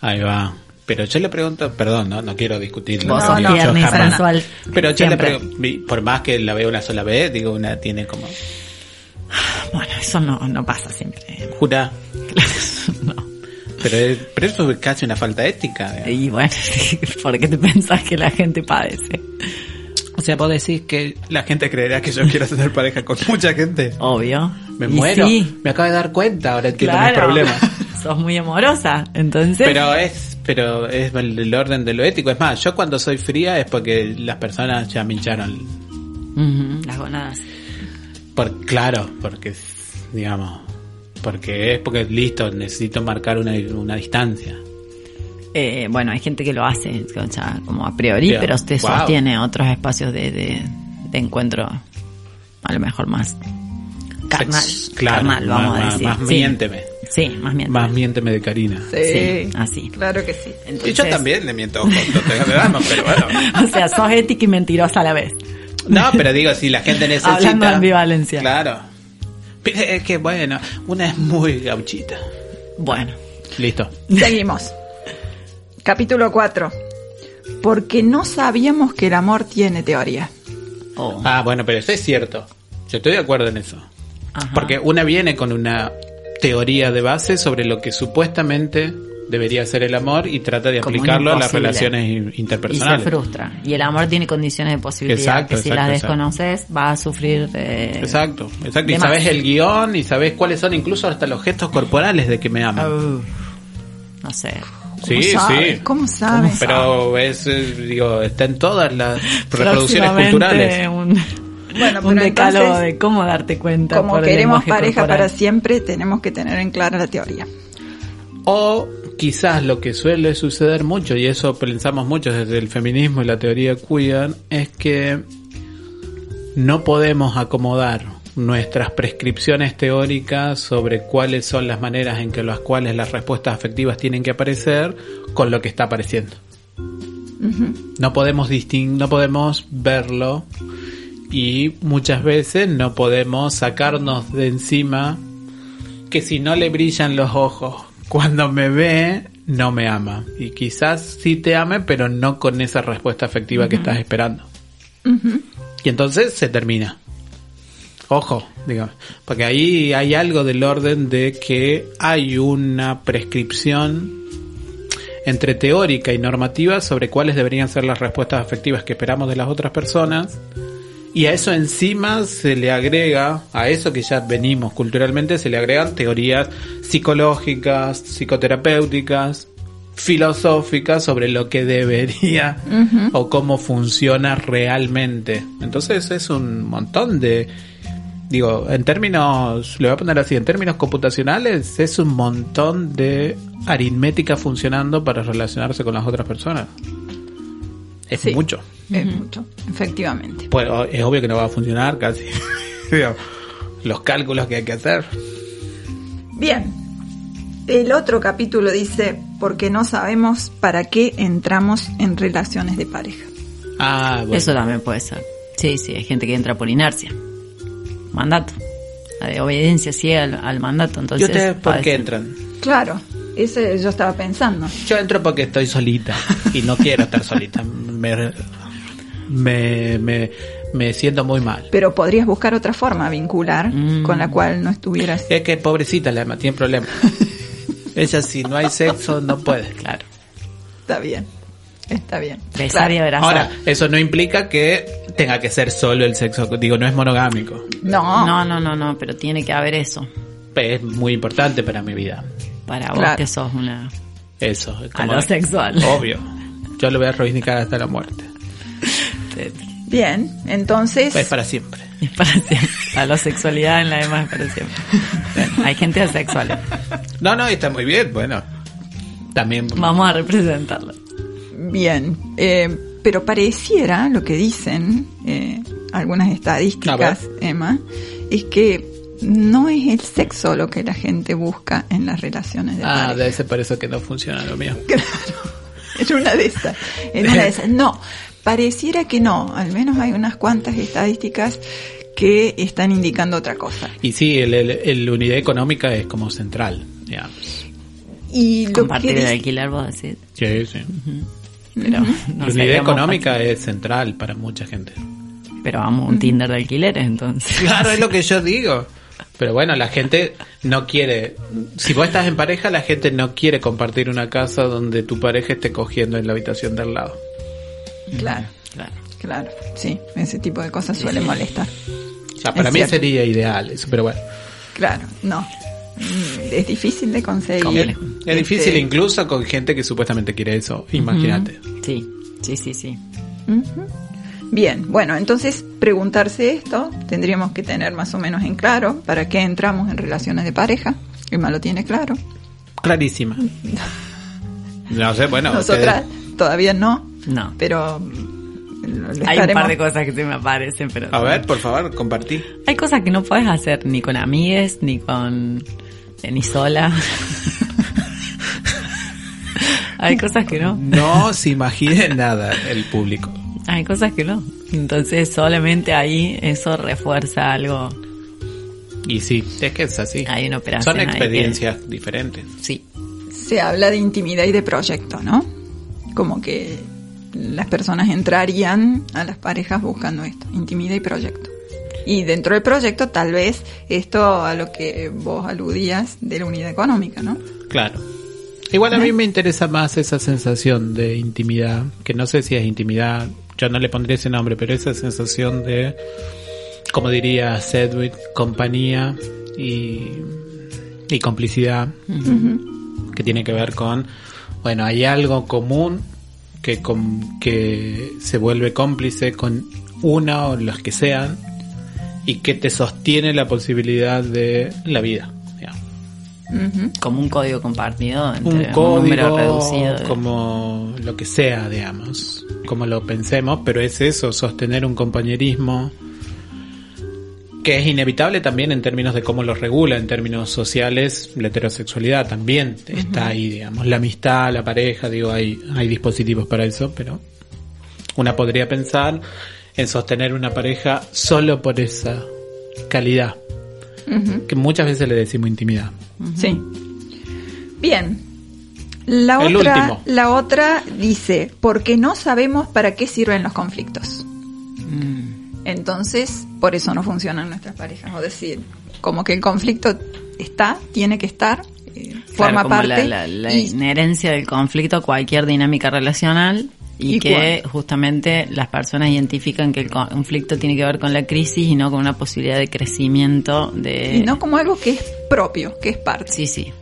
S2: Ahí va. Pero yo le pregunto, perdón, no, no quiero discutir.
S1: Vos
S2: que yo
S1: tierna y sensual.
S2: Pero yo le pregunto, por más que la veo una sola vez, digo, una tiene como,
S1: Bueno, eso no, no pasa siempre.
S2: jura.
S1: no.
S2: Pero, es- pero eso es casi una falta ética.
S1: Y bueno, ¿por qué te pensás que la gente padece?
S2: O sea, vos decís que la gente creerá que yo quiero tener pareja con mucha gente.
S1: Obvio.
S2: Me
S1: Y
S2: muero.
S1: sí,
S2: Me acabo de dar cuenta, ahora entiendo mis
S1: claro.
S2: problemas.
S1: Sos muy amorosa, entonces.
S2: Pero es, pero es el, el orden de lo ético. Es más, yo cuando soy fría es porque las personas ya me hincharon.
S1: Las gonadas.
S2: Por, claro, porque, digamos, porque es porque listo, necesito marcar una, una distancia.
S1: Eh, bueno, hay gente que lo hace, o sea, como a priori, pero usted
S2: Wow.
S1: sostiene otros espacios de, de, de encuentro, a lo mejor más carnal.
S2: Sex- claro,
S1: carnal, vamos
S2: más,
S1: a decir.
S2: más
S1: Sí.
S2: miénteme.
S1: Sí, más miente.
S2: Más miénteme de Karina.
S3: Sí,
S1: Sí, así.
S3: Claro que sí.
S2: Y yo también le miento, damos, pero bueno.
S1: O sea, sos ética y mentirosa a la vez.
S2: No, pero digo, si la gente necesita...
S1: Hablando de ambivalencia.
S2: Claro. Pero es que bueno, una es muy gauchita.
S1: Bueno,
S2: Listo.
S3: Seguimos. Capítulo 4. Porque no sabíamos que el amor tiene teoría.
S1: oh,
S2: Ah, bueno, pero eso es cierto. Yo estoy de acuerdo en eso.
S1: ajá.
S2: Porque una viene con una teoría de base sobre lo que supuestamente debería ser el amor y trata de
S1: Como
S2: aplicarlo a las relaciones in-
S1: y se
S2: interpersonales.
S1: frustra. Y el amor tiene condiciones de posibilidad
S2: Exacto,
S1: que si
S2: exacto,
S1: las
S2: exacto.
S1: desconoces vas a sufrir de...
S2: Exacto, exacto. Y sabes el guion y sabes cuáles son incluso hasta los gestos corporales de que me aman.
S1: Uf, no sé.
S2: sí,
S3: sabes?
S2: sí.
S3: ¿Cómo sabes?
S2: Pero es, eh, digo, está en todas las reproducciones culturales.
S1: Un,
S3: Bueno,
S1: un decálogo
S3: entonces,
S1: de cómo darte cuenta.
S3: Como
S1: por
S3: queremos pareja
S1: corporal.
S3: para siempre, tenemos que tener en clara la teoría.
S2: O quizás lo que suele suceder mucho, y eso pensamos mucho desde el feminismo y la teoría queer, es que no podemos acomodar nuestras prescripciones teóricas sobre cuáles son las maneras en que las cuales las respuestas afectivas tienen que aparecer con lo que está apareciendo. No podemos disting no podemos verlo y muchas veces no podemos sacarnos de encima que si no le brillan los ojos cuando me ve, no me ama. Y quizás sí te ame, pero no con esa respuesta afectiva que estás esperando. Y entonces se termina. Ojo, digamos, porque ahí hay algo del orden de que hay una prescripción entre teórica y normativa sobre cuáles deberían ser las respuestas afectivas que esperamos de las otras personas. Y a eso encima se le agrega, a eso que ya venimos culturalmente, se le agregan teorías psicológicas, psicoterapéuticas, filosóficas sobre lo que debería o cómo funciona realmente. Entonces es un montón de, digo, en términos, le voy a poner así, en términos computacionales, es un montón de aritmética funcionando para relacionarse con las otras personas. Es
S3: Sí.
S2: mucho.
S3: Es mucho, efectivamente.
S2: Pues es obvio que no va a funcionar casi. Los cálculos que hay que hacer.
S3: Bien. El otro capítulo dice, porque no sabemos para qué entramos en relaciones de pareja.
S2: Ah, bueno.
S1: Eso también puede ser. Sí, sí, hay gente que entra por inercia. Mandato. La de obediencia ciega al, al mandato.
S2: ¿Y
S1: Entonces,
S2: ustedes por qué entran?
S3: Claro, ese yo estaba pensando.
S2: Yo entro porque estoy solita y no quiero estar solita. Me, me, me, me siento muy mal.
S3: Pero podrías buscar otra forma vincular
S1: Mm.
S3: con la cual no estuvieras...
S2: Es que pobrecita la Emma tiene problemas. Ella si no hay sexo no puede.
S1: Claro.
S3: Está bien, está bien. Claro.
S2: Ahora, eso no implica que tenga que ser solo el sexo. Digo, no es monogámico.
S3: No,
S1: No, no, no, no, pero tiene que haber eso.
S2: Es muy importante para mi vida.
S1: Para vos
S3: Claro.
S1: que sos una...
S2: Eso.
S1: lo sexual.
S2: Obvio. Yo lo voy a reivindicar hasta la muerte.
S3: bien, entonces...
S2: Es para siempre.
S1: Es para siempre. A la sexualidad en la demás es para siempre. Hay gente asexual.
S2: No, no, está muy bien. Bueno, también.
S1: Vamos a representarlo.
S3: Bien, eh, pero pareciera lo que dicen eh, algunas estadísticas, Emma, es que no es el sexo lo que la gente busca en las relaciones de
S2: Ah,
S3: pareja.
S2: debe ser por eso que no funciona lo mío.
S3: Claro, en una de esas, en una de esas. No, pareciera que no, al menos hay unas cuantas estadísticas que están indicando otra cosa.
S2: Y sí, el, el- el unidad económica es como central, digamos.
S3: Y lo
S1: Compartir
S3: que
S1: el alquiler, vos decís.
S2: Sí, sí.
S1: Pero, no
S2: la unidad económica es central para mucha gente.
S1: Pero vamos, un Tinder de alquileres, entonces.
S2: Claro, es lo que yo digo. Pero bueno, la gente no quiere. Si vos estás en pareja, la gente no quiere compartir una casa donde tu pareja esté cogiendo en la habitación del lado.
S3: Claro,
S1: Claro.
S3: claro, sí, ese tipo de cosas suelen molestar.
S2: O sea, para
S3: Es
S2: mí
S3: cierto.
S2: sería ideal eso, pero bueno.
S3: Claro, no. Mm, Es difícil de conseguir.
S2: Es difícil
S3: Este,
S2: incluso con gente que supuestamente quiere eso. Imagínate.
S1: Sí, sí, sí, sí.
S3: Ujú. Bien, bueno, entonces preguntarse esto tendríamos que tener más o menos en claro para qué entramos en relaciones de pareja. Emma lo tiene claro.
S2: Clarísima. No sé, bueno.
S3: Nosotras
S2: ustedes-
S3: todavía no,
S1: No.
S3: pero
S1: Hay un par de cosas que se me aparecen, pero...
S2: A ver, por favor, compartí.
S1: Hay cosas que no puedes hacer ni con amigues, ni con... eh, ni sola. Hay cosas que no.
S2: No se imaginen nada el público.
S1: Hay cosas que no. Entonces solamente ahí eso refuerza algo
S2: Y sí, es que es así.
S1: Hay una operación
S2: Son experiencias diferentes.
S1: Sí.
S3: Se habla de intimidad y de proyecto, ¿no? Como que las personas entrarían a las parejas buscando esto, intimidad y proyecto. Y dentro del proyecto, tal vez esto a lo que vos aludías de la unidad económica, ¿no?
S2: Claro. Igual a mí me interesa más esa sensación de intimidad, que no sé si es intimidad, yo no le pondría ese nombre, pero esa sensación de, como diría Sedgwick, compañía y, y complicidad, que tiene que ver con, bueno, hay algo común que, com- que se vuelve cómplice con una o los que sean y que te sostiene la posibilidad de la vida.
S1: Como un código compartido entre
S2: un
S1: un, número
S2: código,
S1: reducido. de-
S2: como lo que sea, digamos, como lo pensemos, pero es eso, sostener un compañerismo que es inevitable también en términos de cómo lo regula, en términos sociales, la heterosexualidad también está ahí, digamos, la amistad, la pareja, digo, hay, hay dispositivos para eso, pero una podría pensar en sostener una pareja solo por esa calidad, que muchas veces le decimos intimidad.
S3: Sí. Bien. La
S2: El
S3: otra,
S2: último.
S3: la otra dice, porque no sabemos para qué sirven los conflictos.
S1: Mm.
S3: Entonces, por eso no funcionan nuestras parejas. O decir, como que el conflicto está, tiene que estar, eh, forma
S1: como
S3: parte.
S1: La, la- la
S3: y-
S1: inherencia del conflicto a cualquier dinámica relacional y,
S3: ¿Y
S1: que justamente las personas identifican que el conflicto tiene que ver con la crisis y no con una posibilidad de crecimiento de...
S3: y no como algo que es propio, que es parte.
S1: Sí, sí.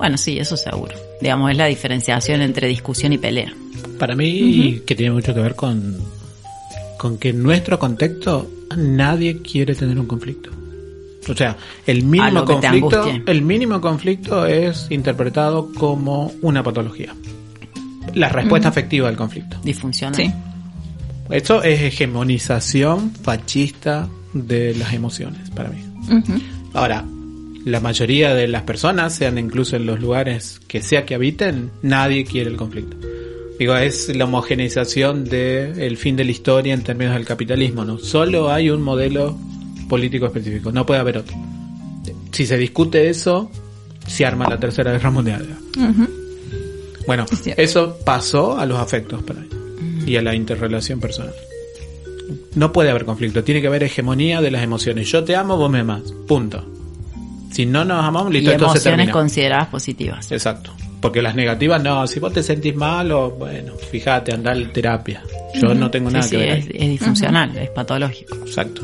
S1: Bueno, sí, eso seguro. Digamos, es la diferenciación entre discusión y pelea.
S2: Para mí, que tiene mucho que ver con, con que en nuestro contexto nadie quiere tener un conflicto. O sea, el mínimo conflicto, el mínimo conflicto es interpretado como una patología. La respuesta afectiva al conflicto.
S1: Disfuncional.
S3: Sí.
S2: Eso es hegemonización fascista de las emociones para mí. Ahora, la mayoría de las personas, sean incluso en los lugares que sea que habiten, nadie quiere el conflicto. Digo, es la homogeneización del fin de la historia en términos del capitalismo, ¿no? Solo hay un modelo político específico, no puede haber otro. Si se discute eso, se arma la tercera guerra mundial. Bueno, eso pasó a los afectos para mí y a la interrelación personal. No puede haber conflicto, tiene que haber hegemonía de las emociones. Yo te amo, vos me amas. Punto. Si no nos amamos,
S1: Y
S2: listo, esto se
S1: emociones
S2: termina.
S1: consideradas positivas.
S2: Exacto. Porque las negativas no, si vos te sentís mal o bueno, fíjate, anda a la terapia. Yo no tengo nada
S1: sí,
S2: que ver.
S1: es,
S2: ahí.
S1: es disfuncional, es patológico.
S2: Exacto.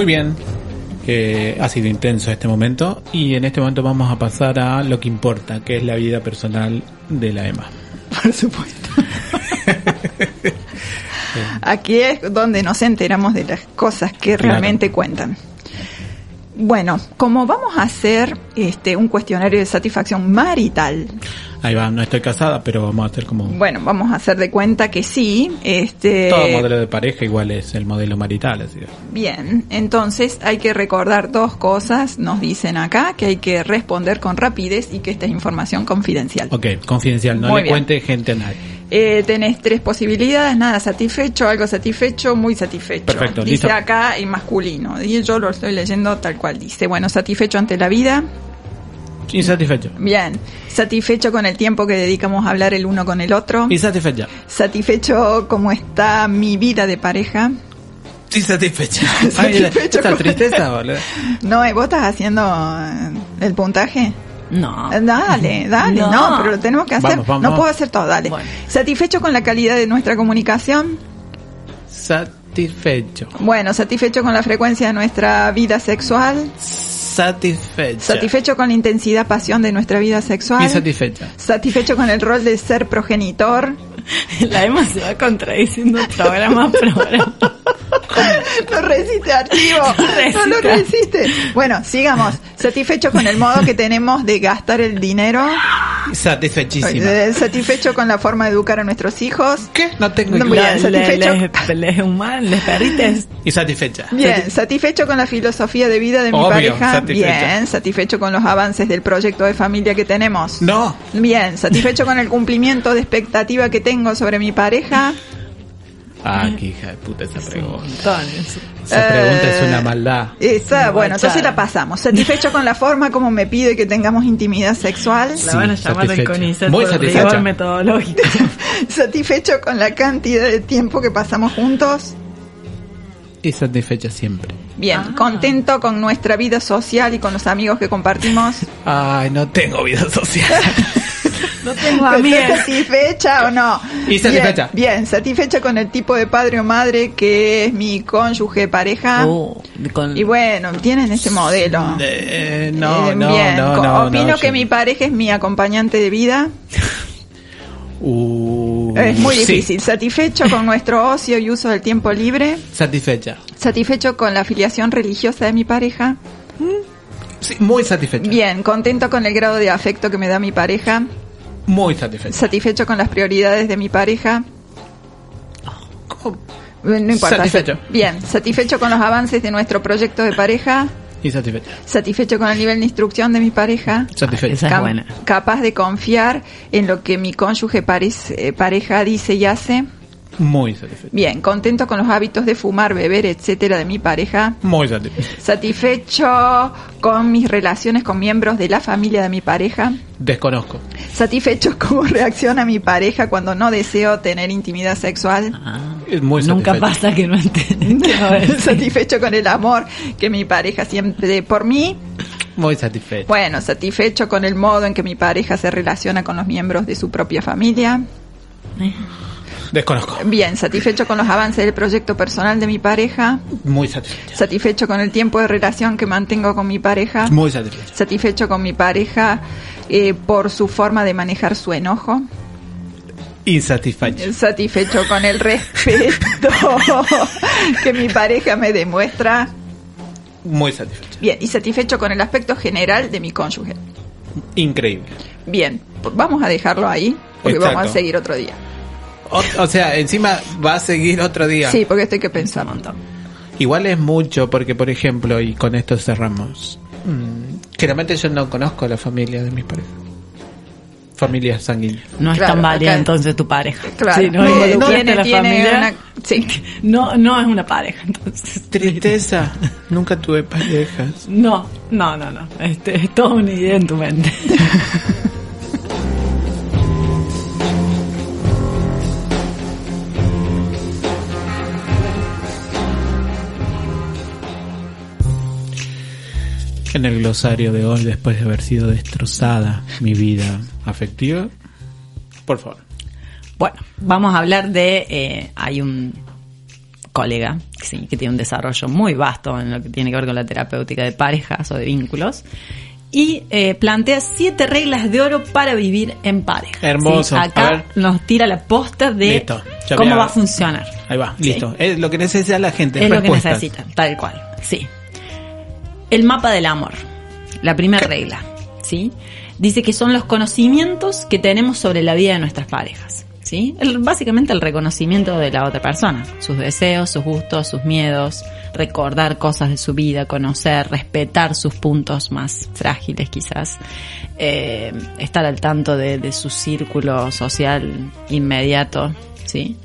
S2: Muy bien. Eh, ha sido intenso este momento y en este momento vamos a pasar a lo que importa, que es la vida personal de la Emma.
S3: Por supuesto. Aquí es donde nos enteramos de las cosas que
S2: Claro.
S3: realmente cuentan. Bueno, como vamos a hacer este un cuestionario de satisfacción marital,
S2: Ahí va, no estoy casada, pero vamos a hacer como...
S3: bueno, vamos a hacer de cuenta que sí, este
S2: Todo modelo de pareja igual es el modelo marital, así.
S3: Bien, entonces hay que recordar dos cosas, nos dicen acá, que hay que responder con rapidez y que esta es información confidencial.
S2: Ok, confidencial, no
S3: Muy
S2: le
S3: bien.
S2: cuente gente a nadie.
S3: Eh, tenés tres posibilidades, nada satisfecho, algo satisfecho, muy satisfecho.
S2: Perfecto,
S3: dice
S2: listo.
S3: acá en masculino, y yo lo estoy leyendo tal cual dice. Bueno, satisfecho ante la vida,
S2: Insatisfecho.
S3: bien. Satisfecho con el tiempo que dedicamos a hablar el uno con el otro.
S2: Insatisfecha.
S3: Satisfecho como está mi vida de pareja.
S2: Insatisfecha.
S3: Satisfecho
S2: esta
S3: con-
S2: tristeza, boludo.
S3: No, ¿eh, ¿vos estás haciendo eh, el puntaje?
S1: No.
S3: Eh, Dale, dale, no.
S1: No.
S3: pero lo tenemos que hacer.
S2: Vamos, vamos,
S3: no
S2: vamos.
S3: puedo hacer todo, dale.
S1: Bueno.
S3: Satisfecho con la calidad de nuestra comunicación.
S2: Satisfecho.
S3: Bueno, satisfecho con la frecuencia de nuestra vida sexual.
S2: Satisfecha.
S3: Satisfecho con la intensidad, pasión de nuestra vida sexual.
S2: Insatisfecha.
S3: Satisfecho con el rol de ser progenitor.
S1: La Emma se va contradiciendo programa a programa.
S3: No resiste archivo. No lo resiste. Bueno, sigamos. Satisfecho con el modo que tenemos de gastar el dinero.
S2: Satisfechísima.
S3: Eh, Satisfecho con la forma de educar a nuestros hijos.
S2: ¿Qué? No tengo
S3: No,
S2: idea.
S3: bien, satisfecho.
S1: Les, les humanos, les perrites.
S2: Insatisfecha.
S3: Bien, satisfecho con la filosofía de vida de mi
S2: Obvio,
S3: pareja.
S2: satisfecha.
S3: Bien, satisfecho con los avances del proyecto de familia que tenemos.
S2: No.
S3: Bien, satisfecho con el cumplimiento de expectativa que tengo sobre mi pareja.
S2: Ah, qué hija de puta esa pregunta.
S1: Montones.
S2: Esa pregunta
S3: Eh,
S2: es una maldad.
S3: Esa, bueno, entonces la pasamos. Satisfecho con la forma como me pide que tengamos intimidad sexual.
S1: La van a
S2: Sí,
S1: llamar del. CONICET
S2: Muy
S1: por metodológico.
S3: Satisfecho con la cantidad de tiempo que pasamos juntos.
S2: Y satisfecha siempre.
S3: Bien,
S1: Ah.
S3: contento con nuestra vida social y con los amigos que compartimos.
S2: Ay, no tengo vida social.
S1: No tengo
S3: ¿Estás
S1: amigas.
S3: satisfecha o no?
S2: Y satisfecha.
S3: Bien, bien, satisfecha con el tipo de padre o madre que es mi cónyuge, pareja.
S1: Oh, con-
S3: Y bueno, tienen ese modelo.
S2: Eh, no,
S3: Eh,
S2: no,
S3: bien,
S2: no,
S3: opino
S2: no,
S3: que
S2: yo-
S3: mi pareja es mi acompañante de vida.
S2: Uh,
S3: es muy
S2: sí.
S3: difícil. Satisfecho con nuestro ocio y uso del tiempo libre.
S2: Satisfecha.
S3: Satisfecho con la afiliación religiosa de mi pareja.
S2: Sí, muy satisfecha.
S3: Bien, contento con el grado de afecto que me da mi pareja.
S2: Muy satisfecha.
S3: Satisfecho con las prioridades de mi pareja.
S2: ¿Cómo?
S3: No importa.
S2: Satisfecho.
S3: Bien, satisfecho con los avances de nuestro proyecto de pareja.
S2: Y satisfecha.
S3: Satisfecho con el nivel de instrucción de mi pareja.
S2: Satisfecha.
S1: Esa es buena.
S3: Capaz de confiar en lo que mi cónyuge parece- eh, pareja dice y hace.
S2: Muy satisfecha.
S3: Bien, contento con los hábitos de fumar, beber, etcétera de mi pareja.
S2: Muy satisfecha.
S3: Satisfecho con mis relaciones con miembros de la familia de mi pareja.
S2: Desconozco.
S3: Satisfecho cómo reacciona mi pareja cuando no deseo tener intimidad sexual.
S1: Ah,
S2: Es muy
S1: nunca pasa que no decir.
S3: satisfecho con el amor que mi pareja siempre por mí.
S2: Muy satisfecha.
S3: Bueno, satisfecho con el modo en que mi pareja se relaciona con los miembros de su propia familia.
S2: Desconozco.
S3: Bien, satisfecho con los avances del proyecto personal de mi pareja.
S2: Muy satisfecha.
S3: Satisfecho con el tiempo de relación que mantengo con mi pareja.
S2: Muy satisfecha.
S3: Satisfecho con mi pareja eh, por su forma de manejar su enojo.
S2: Insatisfecha.
S3: Satisfecho con el respeto que mi pareja me demuestra.
S2: Muy satisfecha.
S3: Bien, y satisfecho con el aspecto general de mi cónyuge.
S2: Increíble.
S3: Bien, pues vamos a dejarlo ahí, porque
S2: Exacto.
S3: vamos a seguir otro día.
S2: O, o sea, encima va a seguir otro día.
S3: Sí, porque esto hay que pensar.
S2: Igual es mucho porque, por ejemplo, y con esto cerramos. mm, generalmente yo no conozco la familia de mis parejas. Familia sanguínea.
S1: No es tan válida
S3: acá-
S1: entonces tu pareja.
S3: Claro.
S1: Sí, no,
S3: No,
S1: involucraste
S3: tiene-
S1: a la
S3: tiene
S1: familia.
S3: una- sí.
S1: No, no es una pareja, entonces.
S2: Tristeza. Nunca tuve parejas.
S1: No, no, no, no. Este, es toda una idea en tu mente.
S2: En el glosario de hoy, después de haber sido destrozada mi vida afectiva, por favor.
S1: Bueno, vamos a hablar de. eh, hay un colega, que, tiene un desarrollo muy vasto en lo que tiene que ver con la terapéutica de parejas o de vínculos. Y eh, plantea siete reglas de oro para vivir en pareja.
S2: Hermoso.
S1: ¿sí? Acá nos tira la posta de
S2: Listo.
S1: Cómo va a funcionar.
S2: Ahí va,
S1: Sí.
S2: listo. Es lo que necesita la gente.
S1: Es lo que necesitan, tal cual. Sí. El mapa del amor. La primera regla. ¿Sí? Dice que son los conocimientos que tenemos sobre la vida de nuestras parejas. ¿Sí? El- básicamente el reconocimiento de la otra persona. Sus deseos, sus gustos, sus miedos. Recordar cosas de su vida, conocer, respetar sus puntos más frágiles quizás. eh, estar al tanto de, de su círculo social inmediato. ¿Sí?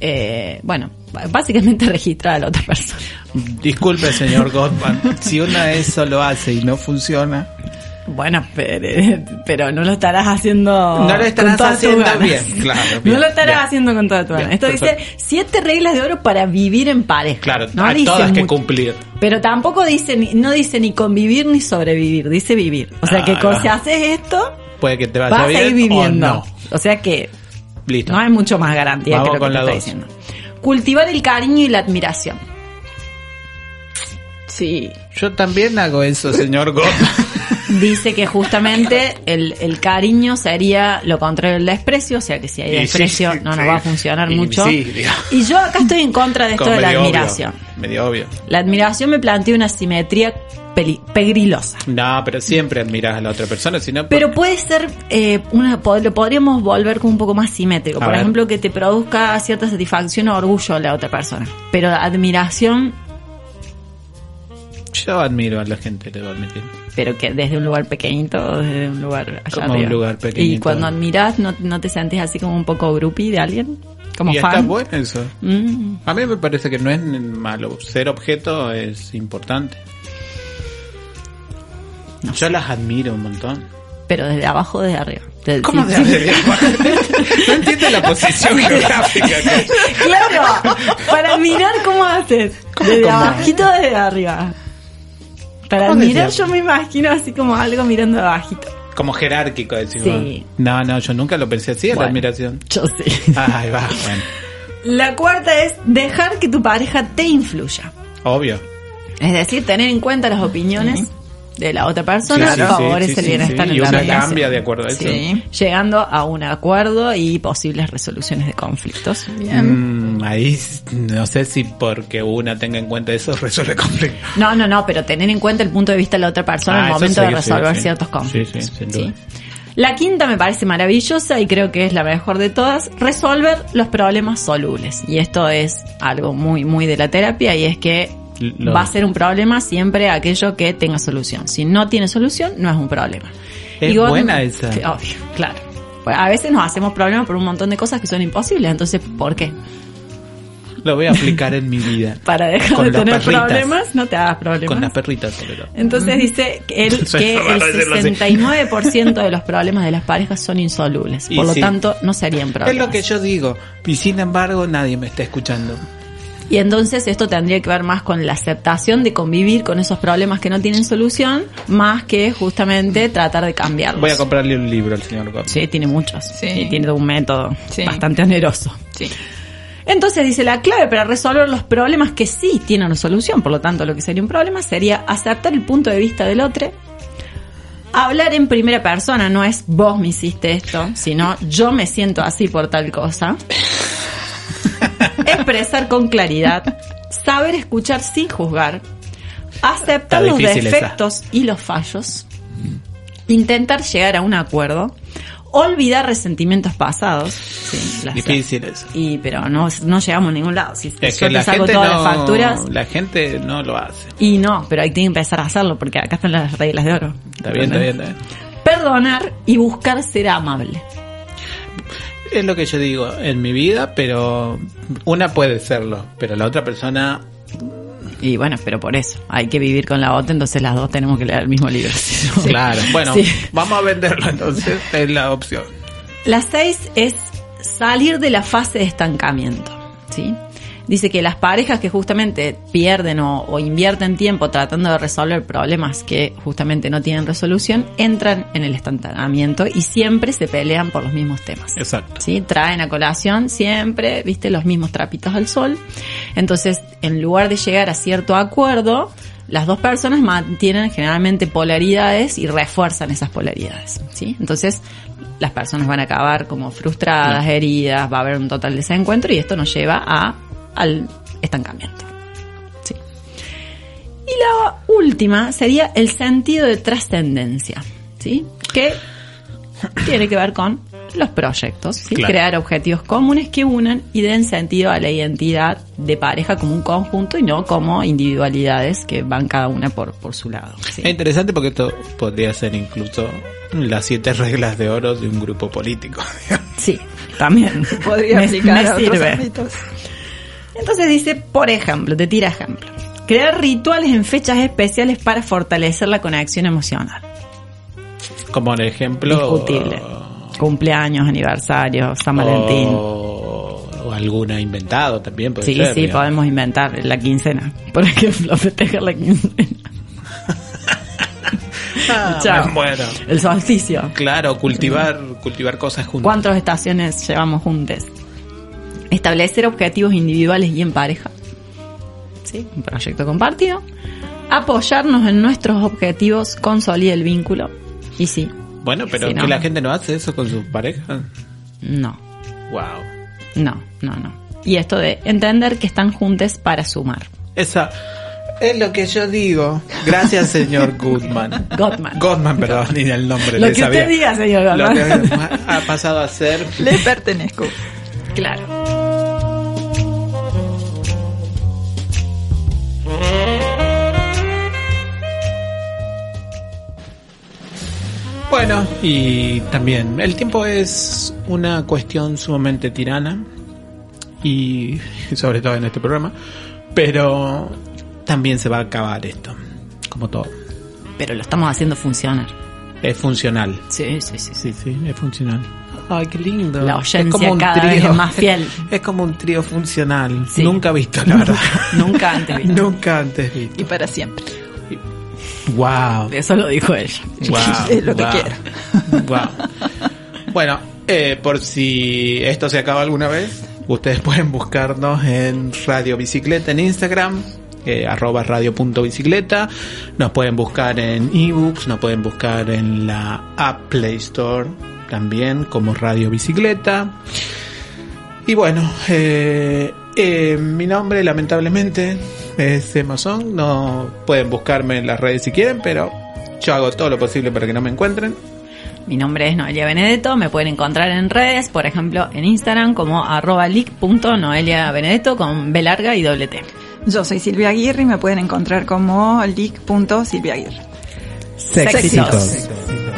S1: Eh, bueno, básicamente registrar a la otra persona.
S2: Disculpe, señor Gottman. si una eso lo hace y no funciona,
S1: Bueno, pero, pero no lo estarás haciendo
S2: No lo estarás
S1: con todas tus
S2: haciendo
S1: ganas.
S2: bien, claro, bien,
S1: no lo estarás
S2: bien.
S1: haciendo con toda tu.
S2: Bien,
S1: Esto dice siete reglas de oro para vivir en pareja.
S2: claro,
S1: no
S2: hay todas que
S1: mucho.
S2: cumplir.
S1: Pero tampoco dice ni, no dice ni convivir ni sobrevivir, dice vivir. O sea que
S2: Ah,
S1: si haces esto,
S2: Puede que te vaya
S1: vas a ir viviendo.
S2: o no.
S1: O sea que
S2: Listo.
S1: no hay mucho más garantía
S2: Vamos
S1: que lo
S2: con
S1: que te estoy diciendo. Cultivar el cariño y la admiración.
S3: Sí.
S2: Yo también hago eso, señor Gottman.
S1: Dice que justamente el, el cariño sería lo contrario del desprecio, o sea que si hay
S2: sí,
S1: desprecio
S2: sí,
S1: no nos
S2: sí.
S1: va a funcionar
S2: Y
S1: mucho. Y yo acá estoy en contra de esto
S2: Como
S1: de la
S2: obvio,
S1: admiración.
S2: Medio obvio.
S1: La admiración me plantea una simetría pegrilosa.
S2: No, pero siempre admiras a la otra persona, si no...
S1: Pero puede ser, eh, una, lo podríamos volver como un poco más simétrico.
S2: A
S1: Por
S2: ver.
S1: ejemplo, que te produzca cierta satisfacción o orgullo la otra persona. Pero admiración,
S2: Yo admiro a la gente, le voy a admitir.
S1: pero que desde un lugar pequeñito o desde un lugar allá
S2: Como un lugar
S1: Y
S2: pequeñito.
S1: cuando admiras, ¿no, ¿no te sentís así como un poco groupie de alguien? Como
S2: y
S1: fan.
S2: está bueno eso.
S1: Mm,
S2: A mí me parece que no es malo. Ser objeto es importante.
S1: No
S2: Yo las admiro un montón.
S1: pero desde abajo o desde arriba. Desde-
S2: ¿Cómo
S1: sí,
S2: de
S1: sí.
S2: No entiendo la posición geográfica.
S1: Claro, para admirar, ¿cómo haces?
S2: ¿Cómo,
S1: desde
S2: cómo?
S1: abajito o desde arriba. Para
S2: ¿Cómo
S1: admirar
S2: desde
S1: yo me imagino así como algo mirando de abajito.
S2: Como jerárquico, decimos.
S1: Sí.
S2: No, no, yo nunca lo pensé así,
S1: Bueno.
S2: la admiración.
S1: Yo sí.
S2: Ay, va, bueno.
S1: La cuarta es dejar que tu pareja te influya.
S2: Obvio.
S1: Es decir, tener en cuenta las opiniones de la otra persona
S2: Sí, sí,
S1: favorece
S2: sí,
S1: el
S2: sí,
S1: bienestar
S2: sí.
S1: en
S2: Y
S1: relación.
S2: cambia de acuerdo a eso.
S3: Sí.
S1: Llegando a un acuerdo y posibles resoluciones de conflictos.
S2: Mm, ahí no sé si porque una tenga en cuenta eso resuelve conflicto.
S1: No, no, no, pero tener en cuenta el punto de vista de la otra persona
S2: Ah,
S1: al
S2: eso
S1: momento
S2: sí,
S1: de
S2: sí,
S1: resolver
S2: sí.
S1: ciertos
S2: Sí,
S1: conflictos.
S2: sí, sin duda.
S1: La quinta me parece maravillosa y creo que es la mejor de todas, resolver los problemas solubles. Y esto es algo muy, muy de la terapia y es que
S2: Lo-
S1: va a ser un problema siempre aquello que tenga solución. Si no tiene solución, no es un problema.
S2: Es
S1: Y
S2: buena esa.
S1: Obvio, claro. Pues a veces nos hacemos problemas por un montón de cosas que son imposibles, entonces, ¿por qué?
S2: Lo voy a aplicar en mi vida.
S1: Para dejar
S2: Con
S1: de tener
S2: perritas.
S1: problemas, no te hagas problemas.
S2: Con las perritas todo.
S1: Entonces dice
S2: Suena
S1: que el
S2: decirlo así.
S1: 69% de los problemas de las parejas son insolubles.
S2: Y
S1: Por lo
S2: sí.
S1: tanto, no serían problemas.
S2: Es lo que yo digo. Y sin embargo, nadie me está escuchando.
S1: Y entonces esto tendría que ver más con la aceptación de convivir con esos problemas que no tienen solución, más que justamente tratar de cambiarlos.
S2: Voy a comprarle un libro al señor Gómez.
S1: Sí, tiene muchos.
S3: Sí.
S1: Y tiene un método
S3: Sí.
S1: bastante oneroso.
S3: Sí.
S1: Entonces dice, la clave para resolver los problemas que sí tienen solución, por lo tanto lo que sería un problema sería aceptar el punto de vista del otro, hablar en primera persona, no es vos me hiciste esto, sino yo me siento así por tal cosa, expresar con claridad, saber escuchar sin juzgar, aceptar los
S2: esa.
S1: defectos y los fallos, intentar llegar a un acuerdo, olvidar resentimientos pasados, sí,
S2: Difícil eso.
S1: y pero no, no llegamos a ningún lado. Si
S2: Es
S1: yo
S2: que la
S1: saco
S2: gente,
S1: todas
S2: no,
S1: las facturas
S2: la gente no lo hace.
S1: y no, pero hay que empezar a hacerlo porque acá están las reglas de oro.
S2: Está bien, está bien, está bien.
S1: Perdonar y buscar ser amable.
S2: Es lo que yo digo en mi vida, pero una puede serlo, pero la otra persona
S1: Y bueno, pero por eso, hay que vivir con la otra, entonces las dos tenemos que leer el mismo libro.
S2: Claro, bueno,
S1: Sí.
S2: vamos a venderlo entonces, es la opción.
S1: La seis es salir de la fase de estancamiento, ¿sí? Dice que las parejas que justamente pierden o, o invierten tiempo tratando de resolver problemas que justamente no tienen resolución, entran en el estancamiento y siempre se pelean por los mismos temas.
S2: Exacto.
S1: ¿sí? Traen a colación siempre, viste, los mismos trapitos al sol. Entonces, en lugar de llegar a cierto acuerdo, las dos personas mantienen generalmente polaridades y refuerzan esas polaridades, ¿sí? Entonces, las personas van a acabar como frustradas, heridas, va a haber un total desencuentro y esto nos lleva a, al estancamiento. ¿sí? Y la última sería el sentido de trascendencia, ¿sí? Que tiene que ver con los proyectos, ¿sí?
S2: Claro.
S1: crear objetivos comunes que unan y den sentido a la identidad de pareja como un conjunto y no como individualidades que van cada una por, por su lado. ¿sí?
S2: Es interesante porque esto podría ser incluso las siete reglas de oro de un grupo político.
S1: Sí, también.
S3: Podría aplicar
S1: me
S3: a otros ámbitos.
S1: Entonces dice, por ejemplo, te tira ejemplo. Crear rituales en fechas especiales para fortalecer la conexión emocional.
S2: Como el ejemplo.
S1: Discutible. Cumpleaños, aniversarios, San Valentín.
S2: O, o alguna inventado también. Puede
S1: sí,
S2: ser,
S1: sí,
S2: digamos.
S1: podemos inventar la quincena. Por ejemplo, festejar la quincena.
S2: Ah, bueno.
S1: El solsticio.
S2: Claro, cultivar, cultivar cosas juntas.
S1: ¿Cuántas estaciones llevamos juntos? Establecer objetivos individuales y en pareja. ¿Sí? Un proyecto compartido. Apoyarnos en nuestros objetivos consolida el vínculo. Y sí,
S2: Bueno, pero
S1: Sí,
S2: que
S1: no.
S2: la gente no hace eso con sus parejas.
S1: no,
S2: Wow.
S1: no, no, no. Y esto de entender que están juntos para sumar.
S2: Esa es lo que yo digo. Gracias, señor Goodman.
S1: Gottman.
S2: Goodman, perdón, ni el nombre.
S1: Lo
S2: le
S1: que
S2: sabía.
S1: usted diga, señor
S2: Lo
S1: Gottman.
S2: que ha pasado a ser.
S3: Le pertenezco.
S1: Claro.
S2: Bueno, y también el tiempo es una cuestión sumamente tirana y sobre todo en este programa, pero también se va a acabar esto, como todo.
S1: Pero lo estamos haciendo funcionar.
S2: Es funcional.
S1: Sí, sí, sí.
S2: Sí, sí, es funcional. Ay, qué lindo.
S1: La oyencia cada vez es más fiel.
S2: Es como un trío funcional.
S1: Sí.
S2: Nunca visto, la verdad.
S1: Nunca antes visto.
S2: Nunca antes visto.
S3: Y para siempre.
S2: Wow.
S1: Eso lo dijo ella.
S2: Wow,
S3: Es lo que quiero.
S2: wow. Bueno, eh, por si esto se acaba alguna vez, ustedes pueden buscarnos en Radio Bicicleta en Instagram, eh, arroba radio.bicicleta. Nos pueden buscar en ebooks, nos pueden buscar en la App Play Store también como Radio Bicicleta. Y bueno, eh, eh, mi nombre lamentablemente es Amazon. No pueden buscarme en las redes si quieren, pero yo hago todo lo posible para que no me encuentren.
S1: Mi nombre es Noelia Benedetto, me pueden encontrar en redes, por ejemplo en Instagram como arroba Benedetto con B larga y doble T.
S3: Yo soy Silvia Aguirre y me pueden encontrar como leak.silviaaguirre.
S1: Sexitos.
S5: Ay,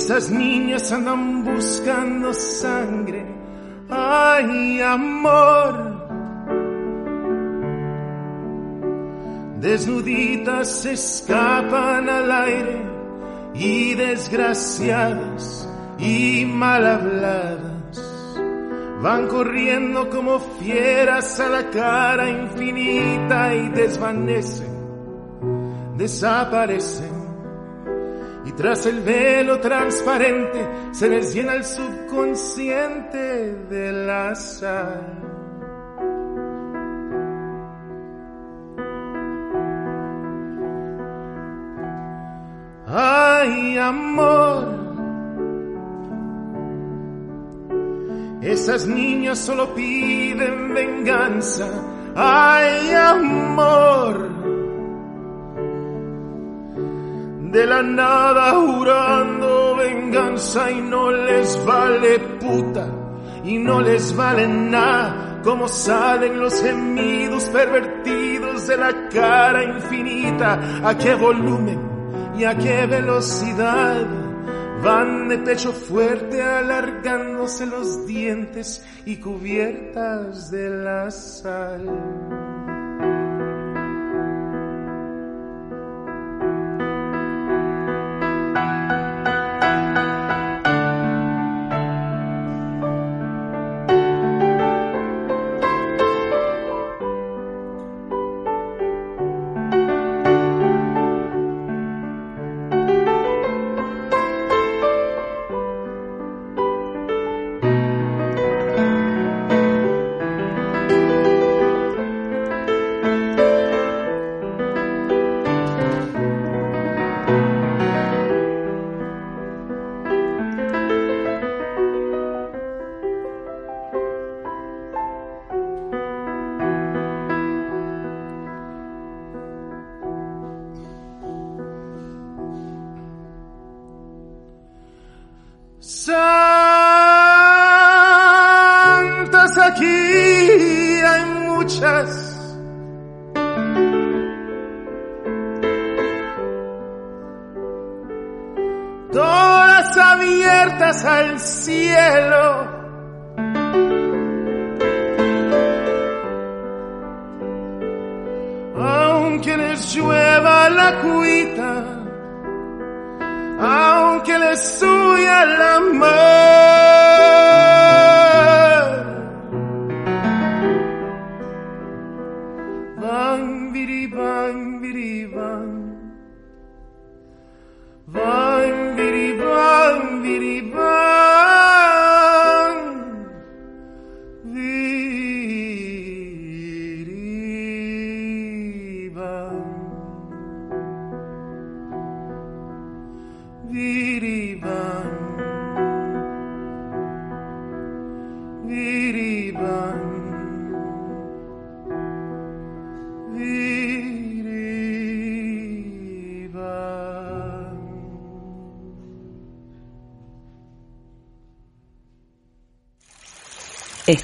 S5: Estas niñas andan buscando sangre. Ay, amor. Desnuditas se escapan al aire y desgraciadas y mal habladas van corriendo como fieras a la cara infinita y desvanecen, desaparecen. Tras el velo transparente se les llena el subconsciente de la sal. Ay, amor. Esas niñas solo piden venganza. Ay, amor. De la nada jurando venganza y no les vale puta y no les vale nada. Como salen los gemidos pervertidos de la cara infinita. ¿A qué volumen? y a qué velocidad van de pecho fuerte alargándose los dientes y cubiertas de la sal.